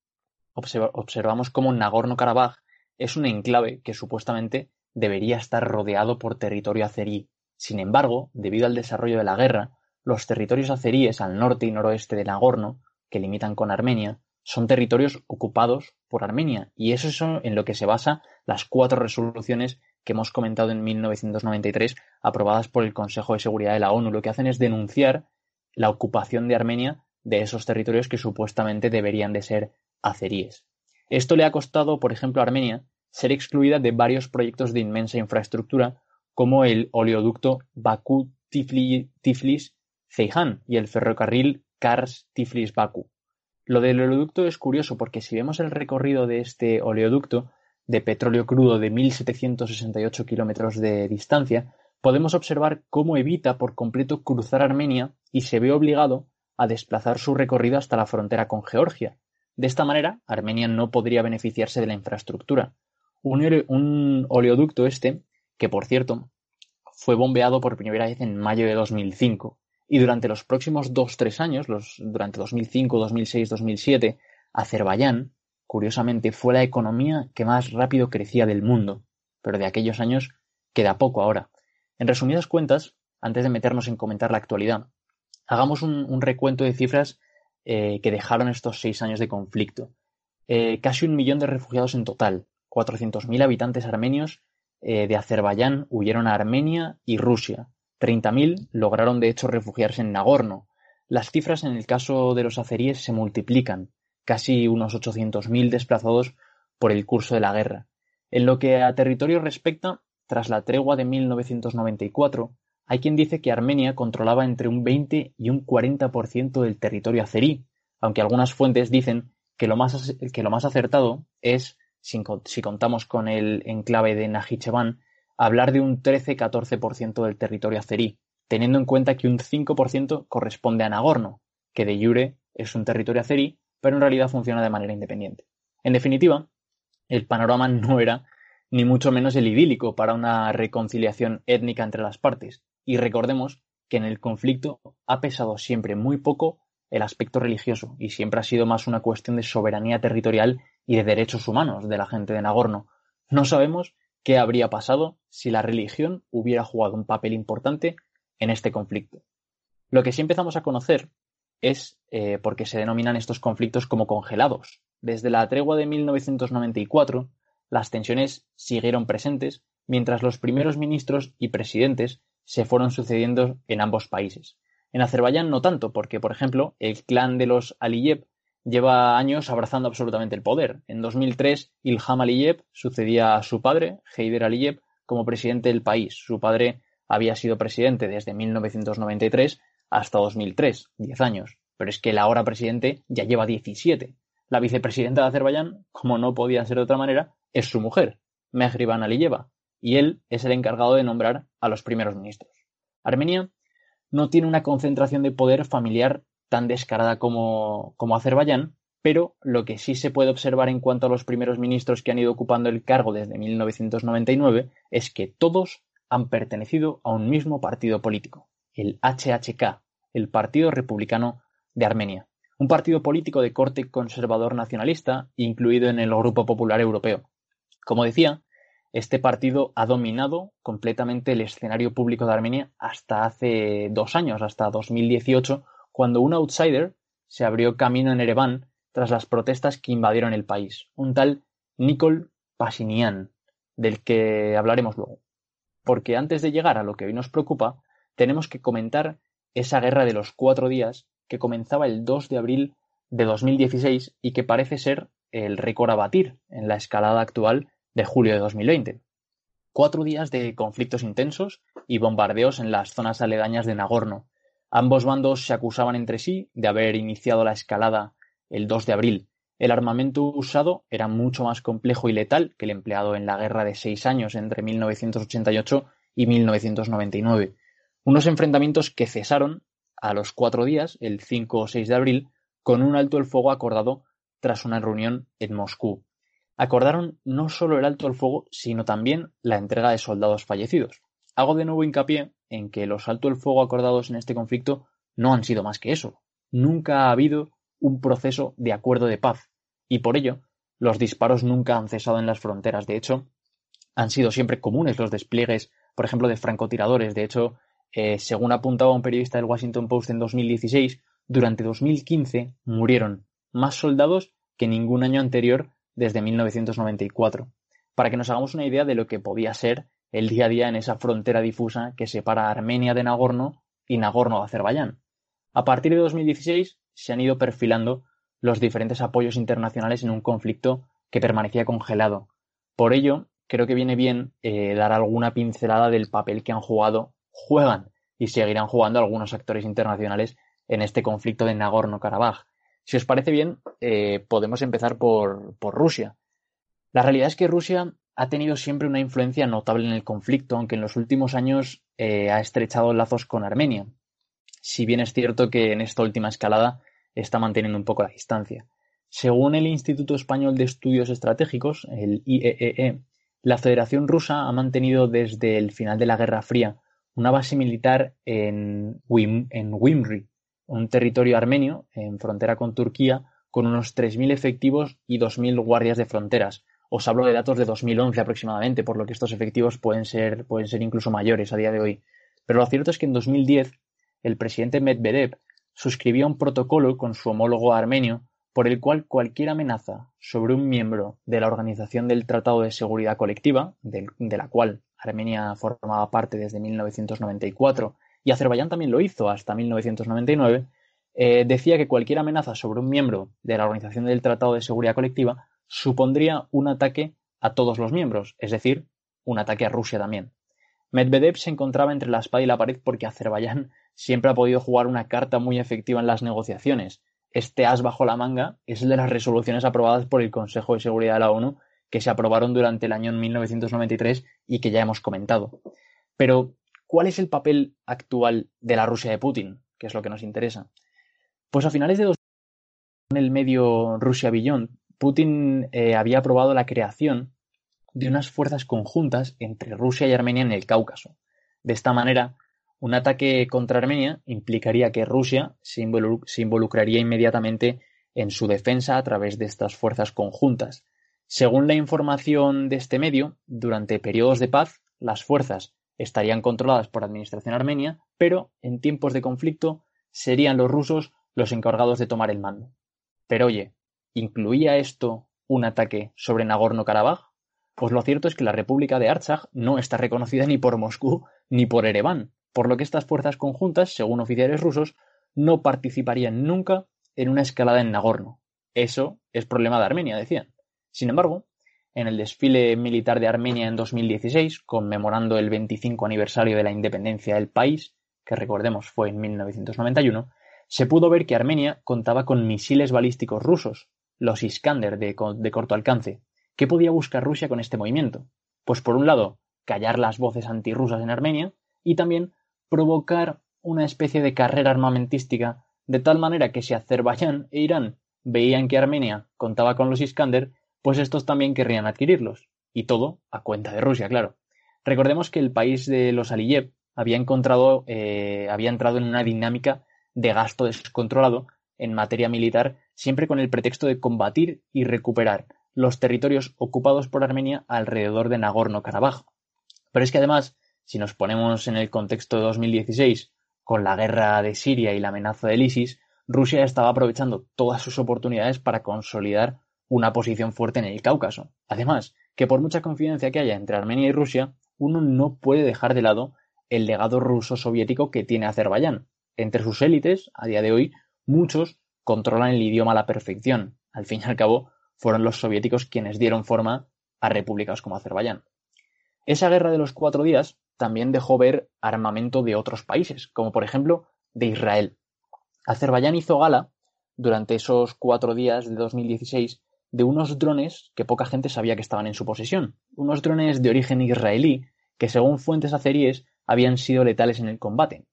observamos cómo Nagorno-Karabaj es un enclave que supuestamente debería estar rodeado por territorio azerí. Sin embargo, debido al desarrollo de la guerra, los territorios azeríes al norte y noroeste de Nagorno, que limitan con Armenia, son territorios ocupados por Armenia, y eso es en lo que se basa las cuatro resoluciones que hemos comentado en 1993, aprobadas por el Consejo de Seguridad de la ONU. Lo que hacen es denunciar la ocupación de Armenia de esos territorios que supuestamente deberían de ser azeríes. Esto le ha costado, por ejemplo, a Armenia ser excluida de varios proyectos de inmensa infraestructura, como el oleoducto Bakú-Tiflis-Ceyhan y el ferrocarril Kars-Tiflis-Bakú. Lo del oleoducto es curioso porque si vemos el recorrido de este oleoducto de petróleo crudo de 1.768 kilómetros de distancia, podemos observar cómo evita por completo cruzar Armenia y se ve obligado a desplazar su recorrido hasta la frontera con Georgia. De esta manera, Armenia no podría beneficiarse de la infraestructura. Un, oleoducto este, que por cierto, fue bombeado por primera vez en mayo de 2005, y durante los próximos 2-3 años, los, durante 2005, 2006, 2007, Azerbaiyán, curiosamente, fue la economía que más rápido crecía del mundo, pero de aquellos años queda poco ahora. En resumidas cuentas, antes de meternos en comentar la actualidad, hagamos un, recuento de cifras eh, que dejaron estos seis años de conflicto. Eh, casi un millón de refugiados en total, 400.000 habitantes armenios eh, de Azerbaiyán huyeron a Armenia y Rusia, 30.000 lograron de hecho refugiarse en Nagorno. Las cifras en el caso de los azeríes se multiplican, casi unos 800.000 desplazados por el curso de la guerra. En lo que a territorio respecta, tras la tregua de 1994, hay quien dice que Armenia controlaba entre un 20 y un 40% del territorio azerí, aunque algunas fuentes dicen que lo más, que lo más acertado es, si, si contamos con el enclave de Najicheván, hablar de un 13-14% del territorio azerí, teniendo en cuenta que un 5% corresponde a Nagorno, que de jure es un territorio azerí, pero en realidad funciona de manera independiente. En definitiva, el panorama no era ni mucho menos el idílico para una reconciliación étnica entre las partes, y recordemos que en el conflicto ha pesado siempre muy poco el aspecto religioso y siempre ha sido más una cuestión de soberanía territorial y de derechos humanos de la gente de Nagorno. No sabemos qué habría pasado si la religión hubiera jugado un papel importante en este conflicto. Lo que sí empezamos a conocer es eh, por qué se denominan estos conflictos como congelados. Desde la tregua de 1994, las tensiones siguieron presentes mientras los primeros ministros y presidentes se fueron sucediendo en ambos países. En Azerbaiyán no tanto, porque, por ejemplo, el clan de los Aliyev lleva años abrazando absolutamente el poder. En 2003, Ilham Aliyev sucedía a su padre, Heider Aliyev, como presidente del país. Su padre había sido presidente desde 1993 hasta 2003, 10 años. Pero es que el ahora presidente ya lleva 17. La vicepresidenta de Azerbaiyán, como no podía ser de otra manera, es su mujer, Mehriban Aliyeva, y él es el encargado de nombrar a los primeros ministros. Armenia no tiene una concentración de poder familiar tan descarada como, como Azerbaiyán, pero lo que sí se puede observar en cuanto a los primeros ministros que han ido ocupando el cargo desde 1999 es que todos han pertenecido a un mismo partido político, el HHK, el Partido Republicano de Armenia, un partido político de corte conservador nacionalista incluido en el Grupo Popular Europeo. Como decía, este partido ha dominado completamente el escenario público de Armenia hasta hace dos años, hasta 2018, cuando un outsider se abrió camino en Ereván tras las protestas que invadieron el país, un tal Nikol Pashinyan, del que hablaremos luego. Porque antes de llegar a lo que hoy nos preocupa, tenemos que comentar esa guerra de los cuatro días que comenzaba el 2 de abril de 2016 y que parece ser el récord a batir en la escalada actual de julio de 2020. Cuatro días de conflictos intensos y bombardeos en las zonas aledañas de Nagorno. Ambos bandos se acusaban entre sí de haber iniciado la escalada el 2 de abril. El armamento usado era mucho más complejo y letal que el empleado en la guerra de seis años entre 1988 y 1999. Unos enfrentamientos que cesaron a los cuatro días, el 5 o 6 de abril, con un alto el fuego acordado tras una reunión en Moscú acordaron no solo el alto al fuego, sino también la entrega de soldados fallecidos. Hago de nuevo hincapié en que los alto el fuego acordados en este conflicto no han sido más que eso. Nunca ha habido un proceso de acuerdo de paz, y por ello los disparos nunca han cesado en las fronteras. De hecho, han sido siempre comunes los despliegues, por ejemplo, de francotiradores. De hecho, eh, según apuntaba un periodista del Washington Post en 2016, durante 2015 murieron más soldados que ningún año anterior desde 1994. Para que nos hagamos una idea de lo que podía ser el día a día en esa frontera difusa que separa Armenia de Nagorno y Nagorno de Azerbaiyán. A partir de 2016 se han ido perfilando los diferentes apoyos internacionales en un conflicto que permanecía congelado. Por ello, creo que viene bien eh, dar alguna pincelada del papel que han jugado, juegan y seguirán jugando algunos actores internacionales en este conflicto de Nagorno-Karabaj. Si os parece bien, eh, podemos empezar por, Rusia. La realidad es que Rusia ha tenido siempre una influencia notable en el conflicto, aunque en los últimos años eh, ha estrechado lazos con Armenia. Si bien es cierto que en esta última escalada está manteniendo un poco la distancia. Según el Instituto Español de Estudios Estratégicos, el IEEE, e, la Federación Rusa ha mantenido desde el final de la Guerra Fría una base militar en, Wim, en Wimri, un territorio armenio en frontera con Turquía, con unos 3.000 efectivos y 2.000 guardias de fronteras. Os hablo de datos de 2011 aproximadamente, por lo que estos efectivos pueden ser, pueden ser incluso mayores a día de hoy. Pero lo cierto es que en 2010 el presidente Medvedev suscribió un protocolo con su homólogo armenio por el cual cualquier amenaza sobre un miembro de la Organización del Tratado de Seguridad Colectiva, de, la cual Armenia formaba parte desde 1994 y Azerbaiyán también lo hizo hasta 1999, eh, decía que cualquier amenaza sobre un miembro de la Organización del Tratado de Seguridad Colectiva supondría un ataque a todos los miembros, es decir, un ataque a Rusia también. Medvedev se encontraba entre la espada y la pared porque Azerbaiyán siempre ha podido jugar una carta muy efectiva en las negociaciones. Este as bajo la manga es el de las resoluciones aprobadas por el Consejo de Seguridad de la ONU que se aprobaron durante el año 1993 y que ya hemos comentado. Pero, ¿cuál es el papel actual de la Rusia de Putin? Que es lo que nos interesa. Pues a finales de dos en el medio Rusia Beyond, Putin eh, había aprobado la creación de unas fuerzas conjuntas entre Rusia y Armenia en el Cáucaso. De esta manera, un ataque contra Armenia implicaría que Rusia se, involucraría inmediatamente en su defensa a través de estas fuerzas conjuntas. Según la información de este medio, durante periodos de paz, las fuerzas estarían controladas por la administración armenia, pero en tiempos de conflicto serían los rusos los encargados de tomar el mando. Pero oye, ¿incluía esto un ataque sobre Nagorno-Karabaj? Pues lo cierto es que la República de Artsaj no está reconocida ni por Moscú ni por Ereván, por lo que estas fuerzas conjuntas, según oficiales rusos, no participarían nunca en una escalada en Nagorno. Eso es problema de Armenia, decían. Sin embargo, en el desfile militar de Armenia en 2016, conmemorando el 25 aniversario de la independencia del país, que recordemos fue en 1991, se pudo ver que Armenia contaba con misiles balísticos rusos, los Iskander de, de corto alcance. ¿Qué podía buscar Rusia con este movimiento? Pues por un lado, callar las voces antirrusas en Armenia y también provocar una especie de carrera armamentística, de tal manera que si Azerbaiyán e Irán veían que Armenia contaba con los Iskander, pues estos también querrían adquirirlos. Y todo a cuenta de Rusia, claro. Recordemos que el país de los Aliyev había encontrado, eh, había entrado en una dinámica de gasto descontrolado en materia militar, siempre con el pretexto de combatir y recuperar los territorios ocupados por Armenia alrededor de Nagorno-Karabaj. Pero es que además si nos ponemos en el contexto de 2016, con la guerra de Siria y la amenaza del ISIS, Rusia estaba aprovechando todas sus oportunidades para consolidar una posición fuerte en el Cáucaso. Además, que por mucha confidencia que haya entre Armenia y Rusia, uno no puede dejar de lado el legado ruso-soviético que tiene Azerbaiyán. Entre sus élites, a día de hoy, muchos controlan el idioma a la perfección. Al fin y al cabo, fueron los soviéticos quienes dieron forma a repúblicas como Azerbaiyán. Esa guerra de los cuatro días también dejó ver armamento de otros países, como por ejemplo de Israel. Azerbaiyán hizo gala, durante esos cuatro días de 2016, de unos drones que poca gente sabía que estaban en su posesión. Unos drones de origen israelí que, según fuentes azeríes, habían sido letales en el combate.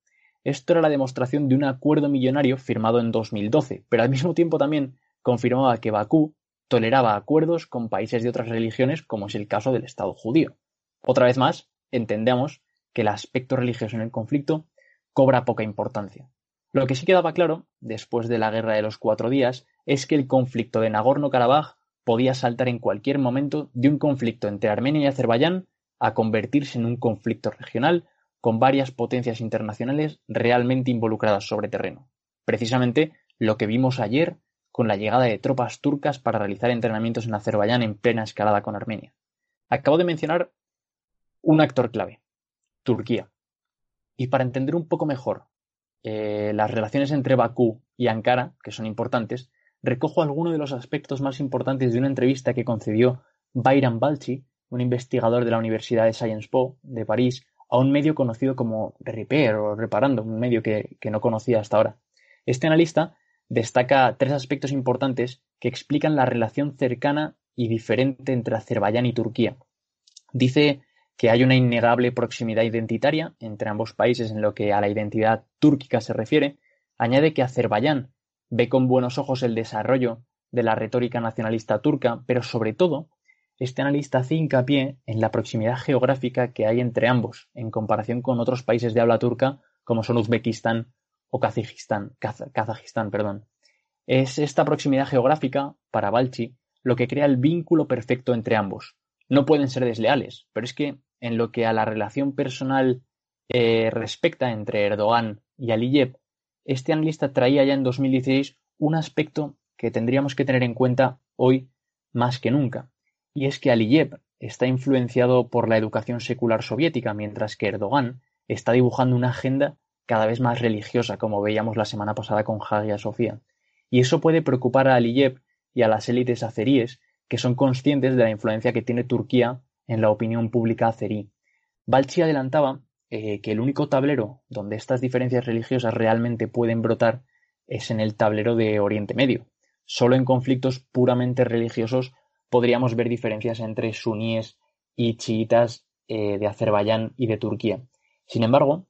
Esto era la demostración de un acuerdo millonario firmado en 2012, pero al mismo tiempo también confirmaba que Bakú toleraba acuerdos con países de otras religiones, como es el caso del Estado judío. Otra vez más, entendemos que el aspecto religioso en el conflicto cobra poca importancia. Lo que sí quedaba claro, después de la guerra de los cuatro días, es que el conflicto de Nagorno-Karabaj podía saltar en cualquier momento de un conflicto entre Armenia y Azerbaiyán a convertirse en un conflicto regional con varias potencias internacionales realmente involucradas sobre terreno. Precisamente lo que vimos ayer con la llegada de tropas turcas para realizar entrenamientos en Azerbaiyán en plena escalada con Armenia. Acabo de mencionar un actor clave, Turquía. Y para entender un poco mejor eh, las relaciones entre Bakú y Ankara, que son importantes, recojo algunos de los aspectos más importantes de una entrevista que concedió Bayram Balchi, un investigador de la Universidad de Sciences Po de París, a un medio conocido como Repair o Reparando, un medio que, que no conocía hasta ahora. Este analista destaca tres aspectos importantes que explican la relación cercana y diferente entre Azerbaiyán y Turquía. Dice que hay una innegable proximidad identitaria entre ambos países en lo que a la identidad túrquica se refiere, añade que Azerbaiyán ve con buenos ojos el desarrollo de la retórica nacionalista turca, pero sobre todo, este analista hace hincapié en la proximidad geográfica que hay entre ambos, en comparación con otros países de habla turca como son Uzbekistán o Kazajistán, Kazajistán, perdón. Es esta proximidad geográfica, para Balchi, lo que crea el vínculo perfecto entre ambos. No pueden ser desleales, pero es que en lo que a la relación personal eh, respecta entre Erdogan y Aliyev, este analista traía ya en 2016 un aspecto que tendríamos que tener en cuenta hoy más que nunca, y es que Aliyev está influenciado por la educación secular soviética, mientras que Erdogan está dibujando una agenda cada vez más religiosa, como veíamos la semana pasada con Hagia Sofía. Y eso puede preocupar a Aliyev y a las élites azeríes, que son conscientes de la influencia que tiene Turquía en la opinión pública azerí. Balchi adelantaba eh, que el único tablero donde estas diferencias religiosas realmente pueden brotar es en el tablero de Oriente Medio. Solo en conflictos puramente religiosos podríamos ver diferencias entre suníes y chiitas eh, de Azerbaiyán y de Turquía. Sin embargo,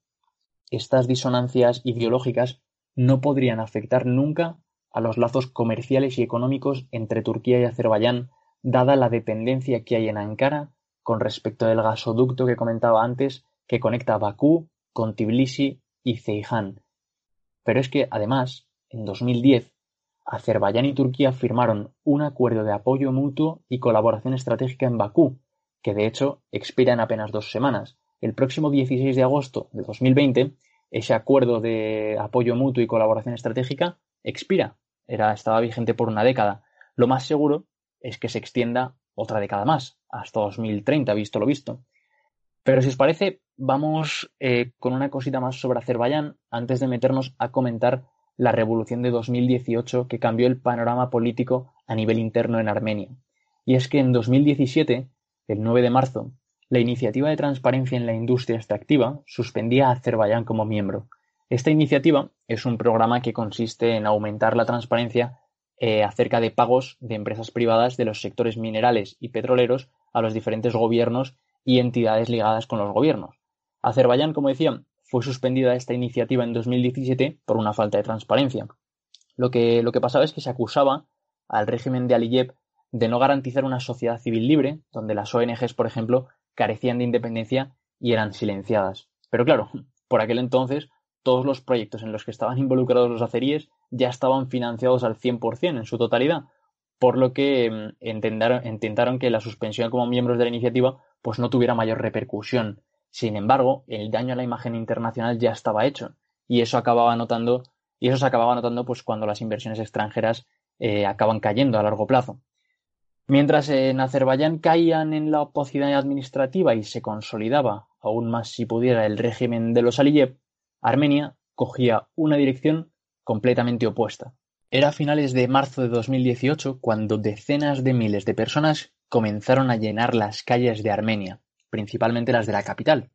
estas disonancias ideológicas no podrían afectar nunca a los lazos comerciales y económicos entre Turquía y Azerbaiyán, dada la dependencia que hay en Ankara con respecto del gasoducto que comentaba antes que conecta Bakú con Tbilisi y Ceyhan. Pero es que, además, en 2010, Azerbaiyán y Turquía firmaron un acuerdo de apoyo mutuo y colaboración estratégica en Bakú, que de hecho expira en apenas dos semanas. El próximo 16 de agosto de 2020, ese acuerdo de apoyo mutuo y colaboración estratégica expira. Era, estaba vigente por una década. Lo más seguro es que se extienda otra década más, hasta 2030, visto lo visto. Pero si os parece, vamos eh, con una cosita más sobre Azerbaiyán antes de meternos a comentar la revolución de 2018 que cambió el panorama político a nivel interno en Armenia. Y es que en 2017, el 9 de marzo, la iniciativa de transparencia en la industria extractiva suspendía a Azerbaiyán como miembro. Esta iniciativa es un programa que consiste en aumentar la transparencia eh, acerca de pagos de empresas privadas de los sectores minerales y petroleros a los diferentes gobiernos y entidades ligadas con los gobiernos. Azerbaiyán, como decía, fue suspendida esta iniciativa en 2017 por una falta de transparencia. Lo que, lo que pasaba es que se acusaba al régimen de Aliyev de no garantizar una sociedad civil libre, donde las ONGs, por ejemplo, carecían de independencia y eran silenciadas. Pero claro, por aquel entonces todos los proyectos en los que estaban involucrados los azeríes ya estaban financiados al 100% en su totalidad, por lo que mm, intentaron, que la suspensión como miembros de la iniciativa pues no tuviera mayor repercusión. Sin embargo, el daño a la imagen internacional ya estaba hecho y eso acababa notando y eso se acababa notando pues cuando las inversiones extranjeras eh, acaban cayendo a largo plazo. Mientras en Azerbaiyán caían en la opacidad administrativa y se consolidaba aún más si pudiera el régimen de los Aliyev, Armenia cogía una dirección completamente opuesta. Era a finales de marzo de 2018 cuando decenas de miles de personas comenzaron a llenar las calles de Armenia, principalmente las de la capital,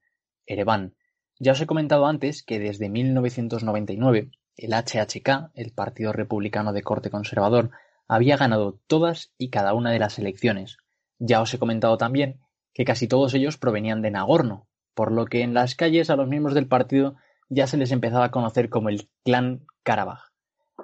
Ereván. Ya os he comentado antes que desde 1999 el HHK, el Partido Republicano de Corte Conservador, había ganado todas y cada una de las elecciones. Ya os he comentado también que casi todos ellos provenían de Nagorno, por lo que en las calles a los miembros del partido ya se les empezaba a conocer como el Clan Karabaj.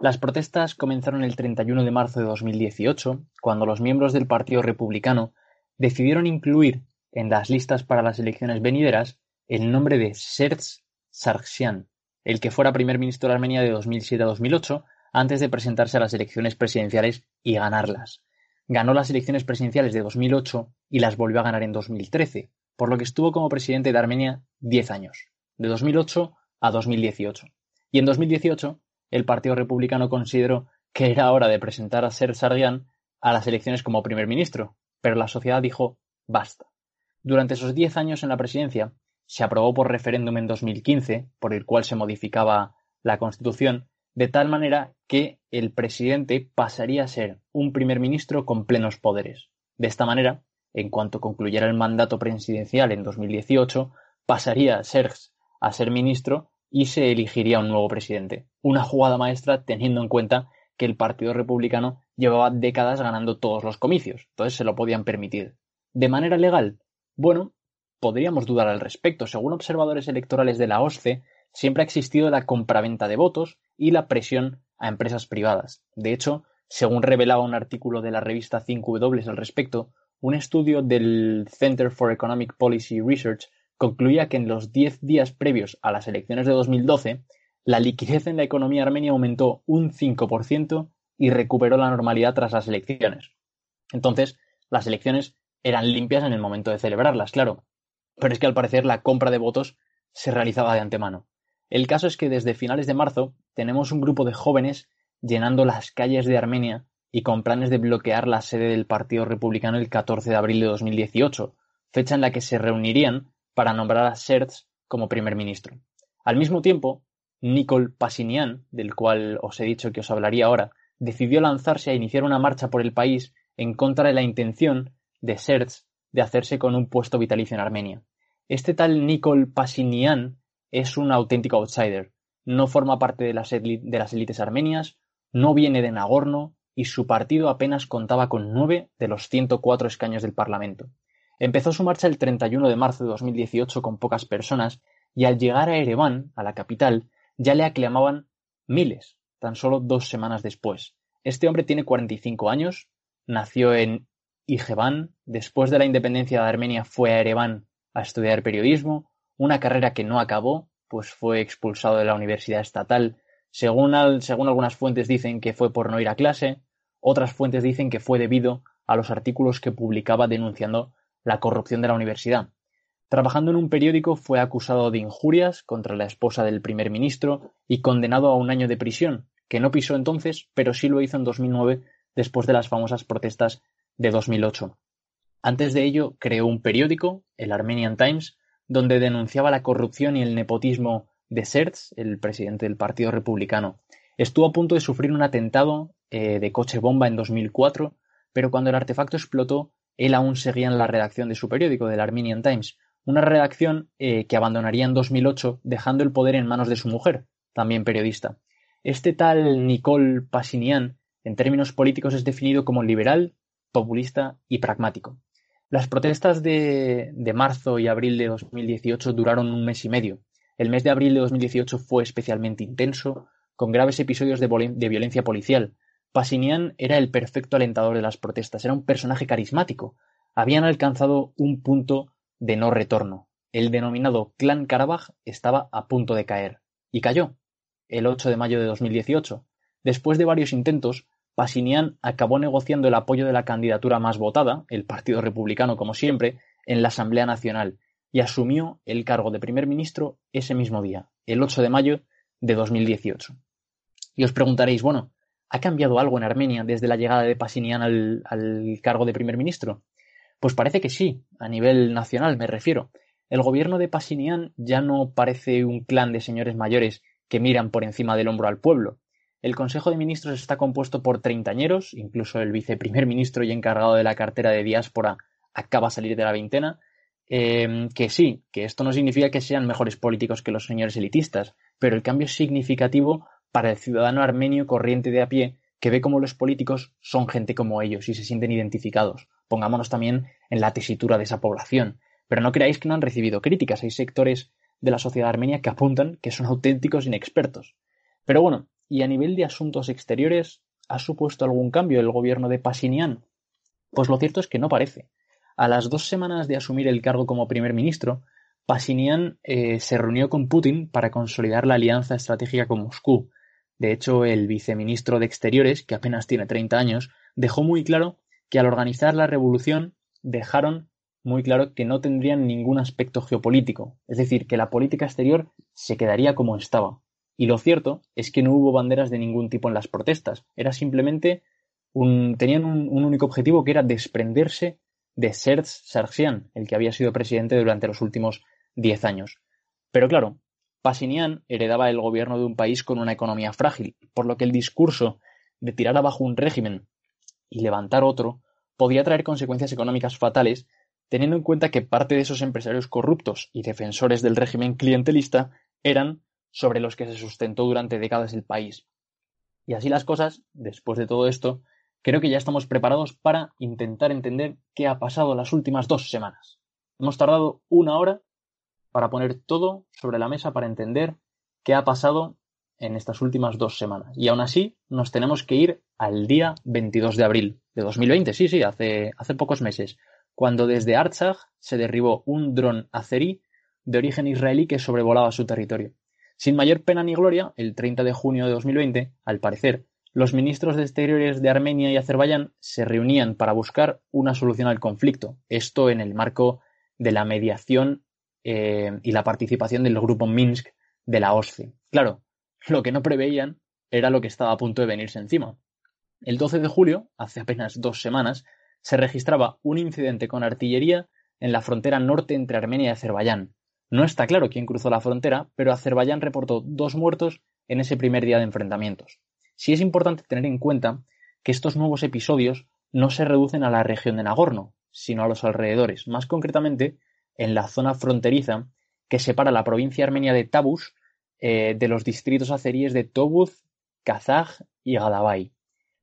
Las protestas comenzaron el 31 de marzo de 2018, cuando los miembros del Partido Republicano decidieron incluir en las listas para las elecciones venideras el nombre de Serz Sargsyan, el que fuera primer ministro de Armenia de 2007 a 2008, antes de presentarse a las elecciones presidenciales y ganarlas. Ganó las elecciones presidenciales de 2008 y las volvió a ganar en 2013, por lo que estuvo como presidente de Armenia 10 años. de 2008 a 2018. Y en 2018 el Partido Republicano consideró que era hora de presentar a Ser Sargian a las elecciones como primer ministro, pero la sociedad dijo basta. Durante esos diez años en la presidencia, se aprobó por referéndum en 2015, por el cual se modificaba la Constitución, de tal manera que el presidente pasaría a ser un primer ministro con plenos poderes. De esta manera, en cuanto concluyera el mandato presidencial en 2018, pasaría Serge a ser ministro y se elegiría un nuevo presidente. Una jugada maestra teniendo en cuenta que el Partido Republicano llevaba décadas ganando todos los comicios, entonces se lo podían permitir. ¿De manera legal? Bueno, podríamos dudar al respecto. Según observadores electorales de la OSCE, siempre ha existido la compraventa de votos y la presión a empresas privadas. De hecho, según revelaba un artículo de la revista 5W al respecto, un estudio del Center for Economic Policy Research concluía que en los 10 días previos a las elecciones de 2012, la liquidez en la economía armenia aumentó un 5% y recuperó la normalidad tras las elecciones. Entonces, las elecciones eran limpias en el momento de celebrarlas, claro. Pero es que al parecer la compra de votos se realizaba de antemano. El caso es que desde finales de marzo tenemos un grupo de jóvenes llenando las calles de Armenia y con planes de bloquear la sede del Partido Republicano el 14 de abril de 2018, fecha en la que se reunirían para nombrar a Serts como primer ministro. Al mismo tiempo, Nikol Pashinyan, del cual os he dicho que os hablaría ahora, decidió lanzarse a iniciar una marcha por el país en contra de la intención de Serts de hacerse con un puesto vitalicio en Armenia. Este tal Nikol Pashinyan es un auténtico outsider. No forma parte de las, de las élites armenias, no viene de Nagorno y su partido apenas contaba con nueve de los 104 escaños del Parlamento. Empezó su marcha el 31 de marzo de 2018 con pocas personas y al llegar a Ereván, a la capital, ya le aclamaban miles, tan solo dos semanas después. Este hombre tiene 45 años, nació en Ijevan, después de la independencia de Armenia fue a Ereván a estudiar periodismo, una carrera que no acabó, pues fue expulsado de la universidad estatal. Según, según algunas fuentes dicen que fue por no ir a clase, otras fuentes dicen que fue debido a los artículos que publicaba denunciando la corrupción de la universidad. Trabajando en un periódico fue acusado de injurias contra la esposa del primer ministro y condenado a un año de prisión, que no pisó entonces, pero sí lo hizo en 2009 después de las famosas protestas de 2008. Antes de ello creó un periódico, el Armenian Times, donde denunciaba la corrupción y el nepotismo de Serts, el presidente del Partido Republicano. Estuvo a punto de sufrir un atentado eh, de coche bomba en 2004, pero cuando el artefacto explotó él aún seguía en la redacción de su periódico, del Armenian Times, una redacción eh, que abandonaría en 2008 dejando el poder en manos de su mujer, también periodista. Este tal Nicole Pasinian, en términos políticos, es definido como liberal, populista y pragmático. Las protestas de, de marzo y abril de 2018 duraron un mes y medio. El mes de abril de 2018 fue especialmente intenso, con graves episodios de, de violencia policial, Pasinian era el perfecto alentador de las protestas, era un personaje carismático. Habían alcanzado un punto de no retorno. El denominado Clan Karabaj estaba a punto de caer. Y cayó. El 8 de mayo de 2018. Después de varios intentos, Pasinian acabó negociando el apoyo de la candidatura más votada, el Partido Republicano como siempre, en la Asamblea Nacional, y asumió el cargo de primer ministro ese mismo día, el 8 de mayo de 2018. Y os preguntaréis, bueno, ¿Ha cambiado algo en Armenia desde la llegada de Pasinian al, cargo de primer ministro? Pues parece que sí, a nivel nacional me refiero. El gobierno de Pasinian ya no parece un clan de señores mayores que miran por encima del hombro al pueblo. El Consejo de Ministros está compuesto por treintañeros, incluso el viceprimer ministro y encargado de la cartera de diáspora acaba de salir de la veintena. Em, que sí, que esto no significa que sean mejores políticos que los señores elitistas, pero el cambio es significativo para el ciudadano armenio corriente de a pie que ve cómo los políticos son gente como ellos y se sienten identificados. Pongámonos también en la tesitura de esa población. Pero no creáis que no han recibido críticas. Hay sectores de la sociedad armenia que apuntan que son auténticos inexpertos. Pero bueno, y a nivel de asuntos exteriores, ¿ha supuesto algún cambio el gobierno de Pasinian? Pues lo cierto es que no parece. A las dos semanas de asumir el cargo como primer ministro, Pasinian eh, se reunió con Putin para consolidar la alianza estratégica con Moscú, de hecho, el viceministro de Exteriores, que apenas tiene 30 años, dejó muy claro que al organizar la revolución dejaron muy claro que no tendrían ningún aspecto geopolítico, es decir, que la política exterior se quedaría como estaba. Y lo cierto es que no hubo banderas de ningún tipo en las protestas, era simplemente un, tenían un, único objetivo que era desprenderse de Serge Sargsyan, el que había sido presidente durante los últimos diez años. Pero claro, Pasinian heredaba el gobierno de un país con una economía frágil, por lo que el discurso de tirar abajo un régimen y levantar otro podía traer consecuencias económicas fatales, teniendo en cuenta que parte de esos empresarios corruptos y defensores del régimen clientelista eran sobre los que se sustentó durante décadas el país. Y así las cosas, después de todo esto, creo que ya estamos preparados para intentar entender qué ha pasado las últimas dos semanas. Hemos tardado una hora para poner todo sobre la mesa para entender qué ha pasado en estas últimas dos semanas. Y aún así, nos tenemos que ir al día 22 de abril de 2020, sí, sí, hace, hace pocos meses, cuando desde Artsakh se derribó un dron azerí de origen israelí que sobrevolaba su territorio. Sin mayor pena ni gloria, el 30 de junio de 2020, al parecer, los ministros de Exteriores de Armenia y Azerbaiyán se reunían para buscar una solución al conflicto, esto en el marco de la mediación eh, y la participación del grupo Minsk de la OSCE. Claro, lo que no preveían era lo que estaba a punto de venirse encima. El 12 de julio, hace apenas dos semanas, se registraba un incidente con artillería en la frontera norte entre Armenia y Azerbaiyán. No está claro quién cruzó la frontera, pero Azerbaiyán reportó dos muertos en ese primer día de enfrentamientos. Sí es importante tener en cuenta que estos nuevos episodios no se reducen a la región de Nagorno, sino a los alrededores, más concretamente en la zona fronteriza que separa la provincia armenia de Tabush eh, de los distritos azeríes de Tobuz, Kazaj y Gadabay.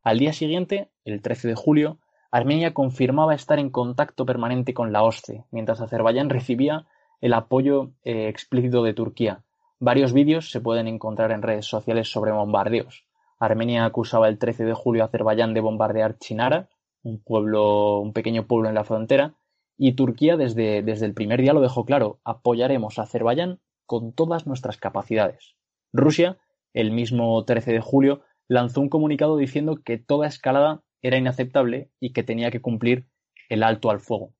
Al día siguiente, el 13 de julio, Armenia confirmaba estar en contacto permanente con la OSCE, mientras Azerbaiyán recibía el apoyo eh, explícito de Turquía. Varios vídeos se pueden encontrar en redes sociales sobre bombardeos. Armenia acusaba el 13 de julio a Azerbaiyán de bombardear Chinara, un pueblo, un pequeño pueblo en la frontera, y Turquía desde, desde el primer día lo dejó claro, apoyaremos a Azerbaiyán con todas nuestras capacidades. Rusia, el mismo 13 de julio, lanzó un comunicado diciendo que toda escalada era inaceptable y que tenía que cumplir el alto al fuego.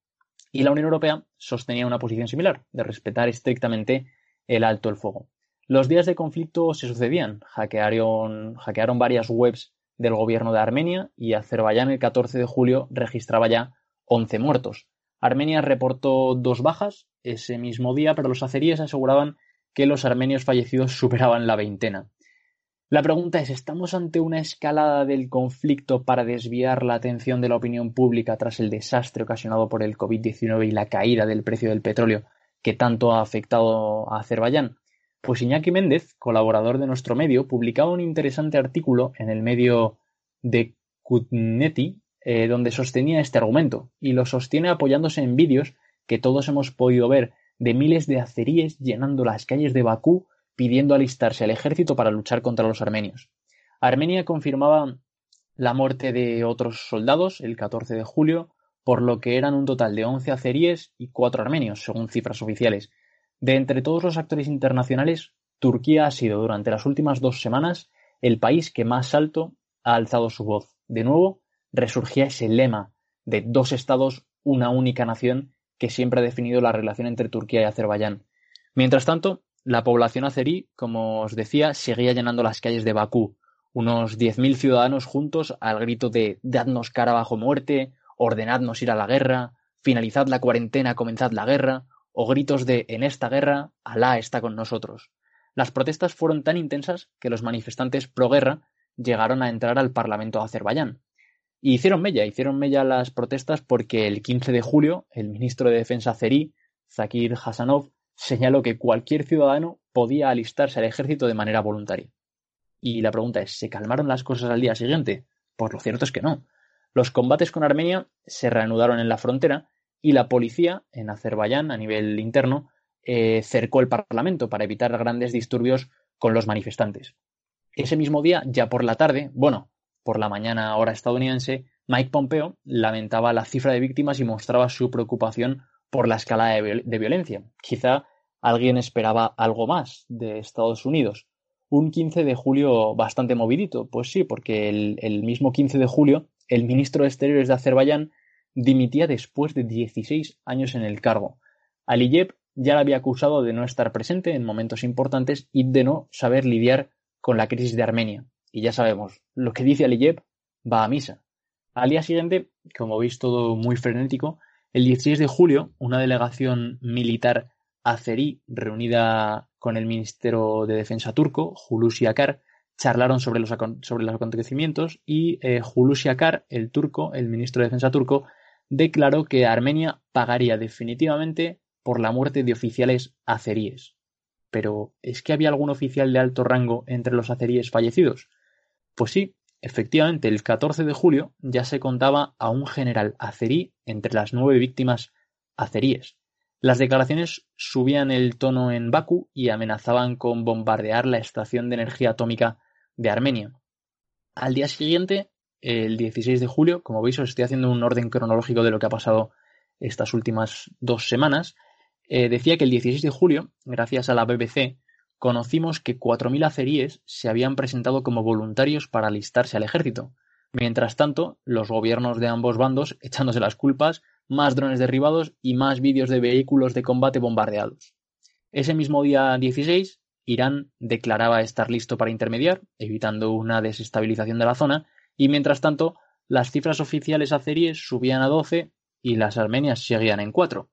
Y la Unión Europea sostenía una posición similar, de respetar estrictamente el alto al fuego. Los días de conflicto se sucedían, hackearon, hackearon varias webs del gobierno de Armenia y Azerbaiyán el 14 de julio registraba ya 11 muertos. Armenia reportó dos bajas ese mismo día, pero los azeríes aseguraban que los armenios fallecidos superaban la veintena. La pregunta es, ¿estamos ante una escalada del conflicto para desviar la atención de la opinión pública tras el desastre ocasionado por el COVID-19 y la caída del precio del petróleo que tanto ha afectado a Azerbaiyán? Pues Iñaki Méndez, colaborador de nuestro medio, publicaba un interesante artículo en el medio de Kutneti eh, donde sostenía este argumento, y lo sostiene apoyándose en vídeos que todos hemos podido ver de miles de azeríes llenando las calles de Bakú pidiendo alistarse al ejército para luchar contra los armenios. Armenia confirmaba la muerte de otros soldados el 14 de julio, por lo que eran un total de 11 azeríes y 4 armenios, según cifras oficiales. De entre todos los actores internacionales, Turquía ha sido durante las últimas dos semanas el país que más alto ha alzado su voz. De nuevo, resurgía ese lema de dos estados, una única nación, que siempre ha definido la relación entre Turquía y Azerbaiyán. Mientras tanto, la población azerí, como os decía, seguía llenando las calles de Bakú, unos 10.000 ciudadanos juntos al grito de dadnos cara bajo muerte, ordenadnos ir a la guerra, finalizad la cuarentena, comenzad la guerra, o gritos de en esta guerra, Alá está con nosotros. Las protestas fueron tan intensas que los manifestantes pro guerra llegaron a entrar al Parlamento de Azerbaiyán. Y hicieron mella, hicieron mella las protestas porque el 15 de julio el ministro de Defensa Zeri, Zakir Hasanov, señaló que cualquier ciudadano podía alistarse al ejército de manera voluntaria. Y la pregunta es, ¿se calmaron las cosas al día siguiente? Pues lo cierto es que no. Los combates con Armenia se reanudaron en la frontera y la policía en Azerbaiyán, a nivel interno, eh, cercó el Parlamento para evitar grandes disturbios con los manifestantes. Ese mismo día, ya por la tarde, bueno, por la mañana hora estadounidense, Mike Pompeo lamentaba la cifra de víctimas y mostraba su preocupación por la escala de, violencia. Quizá alguien esperaba algo más de Estados Unidos. Un 15 de julio bastante movidito, pues sí, porque el, el mismo 15 de julio el ministro de Exteriores de Azerbaiyán dimitía después de 16 años en el cargo. Aliyev ya la había acusado de no estar presente en momentos importantes y de no saber lidiar con la crisis de Armenia. Y ya sabemos, lo que dice Aliyev va a misa. Al día siguiente, como veis todo muy frenético, el 16 de julio, una delegación militar azerí reunida con el ministro de Defensa turco, Hulusi Akar, charlaron sobre los, sobre los acontecimientos y eh, Akar, el turco, el ministro de Defensa turco, declaró que Armenia pagaría definitivamente por la muerte de oficiales azeríes. Pero, ¿es que había algún oficial de alto rango entre los azeríes fallecidos? Pues sí, efectivamente, el 14 de julio ya se contaba a un general azerí entre las nueve víctimas azeríes. Las declaraciones subían el tono en Bakú y amenazaban con bombardear la estación de energía atómica de Armenia. Al día siguiente, el 16 de julio, como veis, os estoy haciendo un orden cronológico de lo que ha pasado estas últimas dos semanas. Eh, decía que el 16 de julio, gracias a la BBC, conocimos que 4.000 azeríes se habían presentado como voluntarios para alistarse al ejército. Mientras tanto, los gobiernos de ambos bandos echándose las culpas, más drones derribados y más vídeos de vehículos de combate bombardeados. Ese mismo día 16, Irán declaraba estar listo para intermediar, evitando una desestabilización de la zona, y mientras tanto, las cifras oficiales azeríes subían a 12 y las armenias seguían en 4.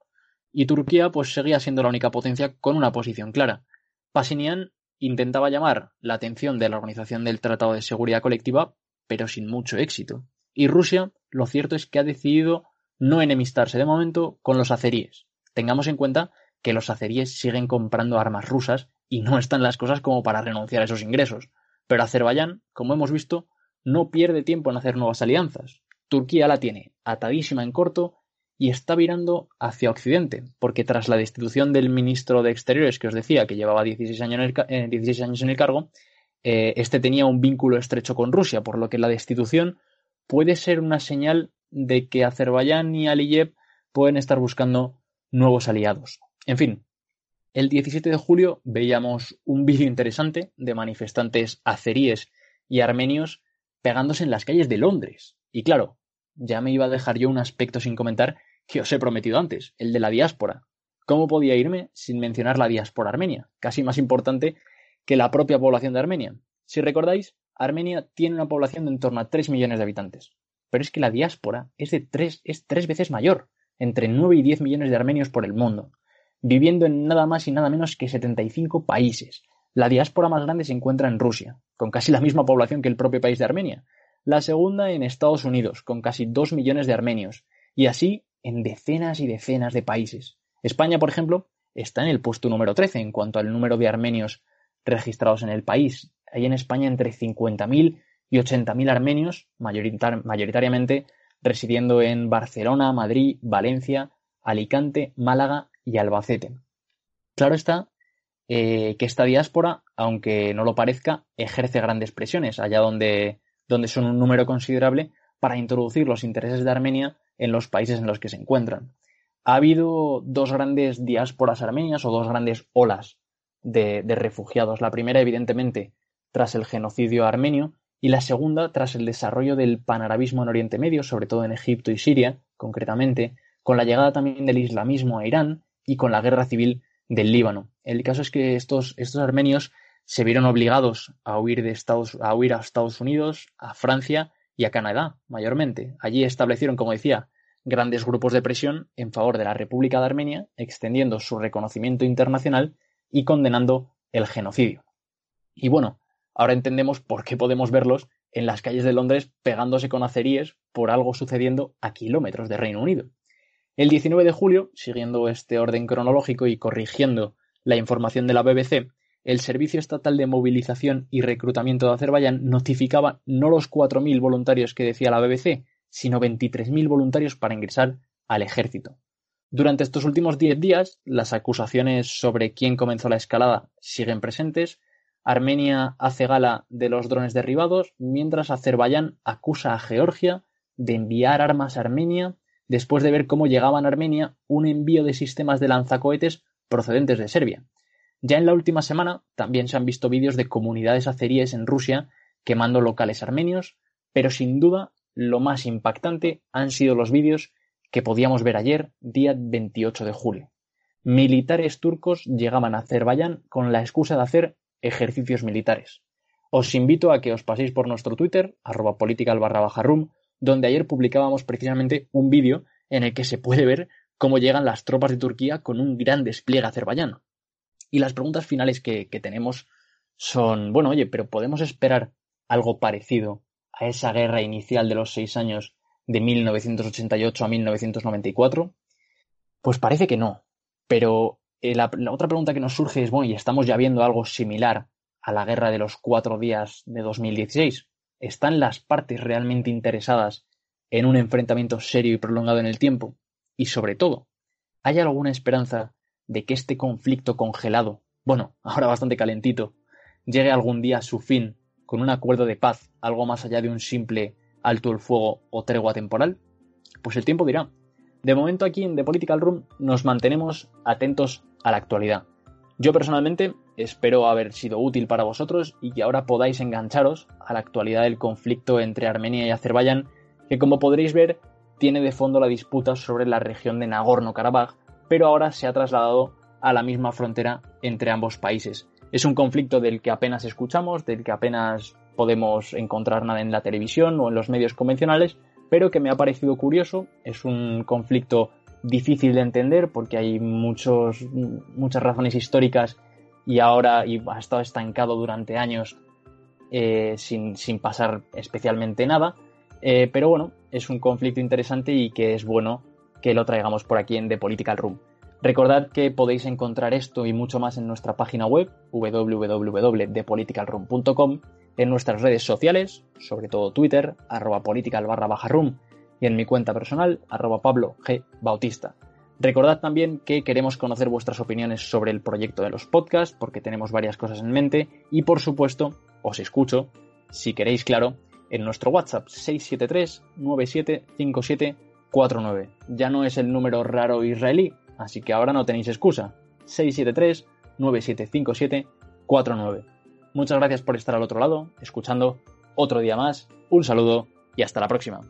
Y Turquía pues seguía siendo la única potencia con una posición clara. Pasinian intentaba llamar la atención de la Organización del Tratado de Seguridad Colectiva, pero sin mucho éxito. Y Rusia, lo cierto es que ha decidido no enemistarse de momento con los azeríes. Tengamos en cuenta que los azeríes siguen comprando armas rusas y no están las cosas como para renunciar a esos ingresos. Pero Azerbaiyán, como hemos visto, no pierde tiempo en hacer nuevas alianzas. Turquía la tiene atadísima en corto y está virando hacia Occidente, porque tras la destitución del ministro de Exteriores que os decía que llevaba 16 años en el, eh, años en el cargo, eh, este tenía un vínculo estrecho con Rusia, por lo que la destitución puede ser una señal de que Azerbaiyán y Aliyev pueden estar buscando nuevos aliados. En fin, el 17 de julio veíamos un vídeo interesante de manifestantes azeríes y armenios pegándose en las calles de Londres. Y claro, ya me iba a dejar yo un aspecto sin comentar que os he prometido antes, el de la diáspora. ¿Cómo podía irme sin mencionar la diáspora armenia? Casi más importante que la propia población de Armenia. Si recordáis, Armenia tiene una población de en torno a 3 millones de habitantes. Pero es que la diáspora es de tres, es tres veces mayor, entre 9 y 10 millones de armenios por el mundo viviendo en nada más y nada menos que 75 países. La diáspora más grande se encuentra en Rusia, con casi la misma población que el propio país de Armenia. La segunda en Estados Unidos, con casi 2 millones de armenios. Y así en decenas y decenas de países. España, por ejemplo, está en el puesto número 13 en cuanto al número de armenios registrados en el país. Hay en España entre 50.000 y 80.000 armenios, mayoritariamente residiendo en Barcelona, Madrid, Valencia, Alicante, Málaga y Albacete. Claro está eh, que esta diáspora, aunque no lo parezca, ejerce grandes presiones allá donde, donde son un número considerable para introducir los intereses de Armenia en los países en los que se encuentran. Ha habido dos grandes diásporas armenias o dos grandes olas de, refugiados. La primera, evidentemente, tras el genocidio armenio, y la segunda tras el desarrollo del panarabismo en Oriente Medio, sobre todo en Egipto y Siria, concretamente, con la llegada también del islamismo a Irán y con la guerra civil del Líbano. El caso es que estos, estos armenios se vieron obligados a huir, de Estados, a huir a Estados Unidos, a Francia y a Canadá, mayormente. Allí establecieron, como decía, grandes grupos de presión en favor de la República de Armenia, extendiendo su reconocimiento internacional y condenando el genocidio. Y bueno, ahora entendemos por qué podemos verlos en las calles de Londres pegándose con aceríes por algo sucediendo a kilómetros de Reino Unido. El 19 de julio, siguiendo este orden cronológico y corrigiendo la información de la BBC, el Servicio Estatal de Movilización y Reclutamiento de Azerbaiyán notificaba no los 4.000 voluntarios que decía la BBC, sino 23.000 voluntarios para ingresar al ejército. Durante estos últimos 10 días, las acusaciones sobre quién comenzó la escalada siguen presentes. Armenia hace gala de los drones derribados, mientras Azerbaiyán acusa a Georgia de enviar armas a Armenia después de ver cómo llegaban a Armenia un envío de sistemas de lanzacohetes procedentes de Serbia. Ya en la última semana también se han visto vídeos de comunidades azeríes en Rusia quemando locales armenios, pero sin duda lo más impactante han sido los vídeos que podíamos ver ayer, día 28 de julio. Militares turcos llegaban a Azerbaiyán con la excusa de hacer ejercicios militares. Os invito a que os paséis por nuestro Twitter, arroba political barra room, donde ayer publicábamos precisamente un vídeo en el que se puede ver cómo llegan las tropas de Turquía con un gran despliegue azerbaiyano. Y las preguntas finales que, que tenemos son, bueno, oye, pero ¿podemos esperar algo parecido a esa guerra inicial de los seis años de 1988 a 1994? Pues parece que no. Pero eh, la, otra pregunta que nos surge es, bueno, ¿y estamos ya viendo algo similar a la guerra de los cuatro días de 2016? ¿Están las partes realmente interesadas en un enfrentamiento serio y prolongado en el tiempo? Y sobre todo, ¿hay alguna esperanza de que este conflicto congelado, bueno, ahora bastante calentito, llegue algún día a su fin con un acuerdo de paz, algo más allá de un simple alto el fuego o tregua temporal? Pues el tiempo dirá. De momento aquí en The Political Room nos mantenemos atentos a la actualidad. Yo personalmente espero haber sido útil para vosotros y que ahora podáis engancharos a la actualidad del conflicto entre Armenia y Azerbaiyán, que como podréis ver tiene de fondo la disputa sobre la región de Nagorno-Karabaj, pero ahora se ha trasladado a la misma frontera entre ambos países. Es un conflicto del que apenas escuchamos, del que apenas podemos encontrar nada en la televisión o en los medios convencionales, pero que me ha parecido curioso. Es un conflicto difícil de entender porque hay muchos, muchas razones históricas y ahora y ha estado estancado durante años eh, sin, sin, pasar especialmente nada. Eh, pero bueno, es un conflicto interesante y que es bueno que lo traigamos por aquí en The Political Room. Recordad que podéis encontrar esto y mucho más en nuestra página web www.thepoliticalroom.com, en nuestras redes sociales, sobre todo Twitter, arroba political barra baja room, y en mi cuenta personal, arroba Pablo G. Bautista. Recordad también que queremos conocer vuestras opiniones sobre el proyecto de los podcasts, porque tenemos varias cosas en mente, y por supuesto, os escucho, si queréis, claro, en nuestro WhatsApp 673-975749. Ya no es el número raro israelí, así que ahora no tenéis excusa. 673-975749. Muchas gracias por estar al otro lado, escuchando otro día más. Un saludo y hasta la próxima.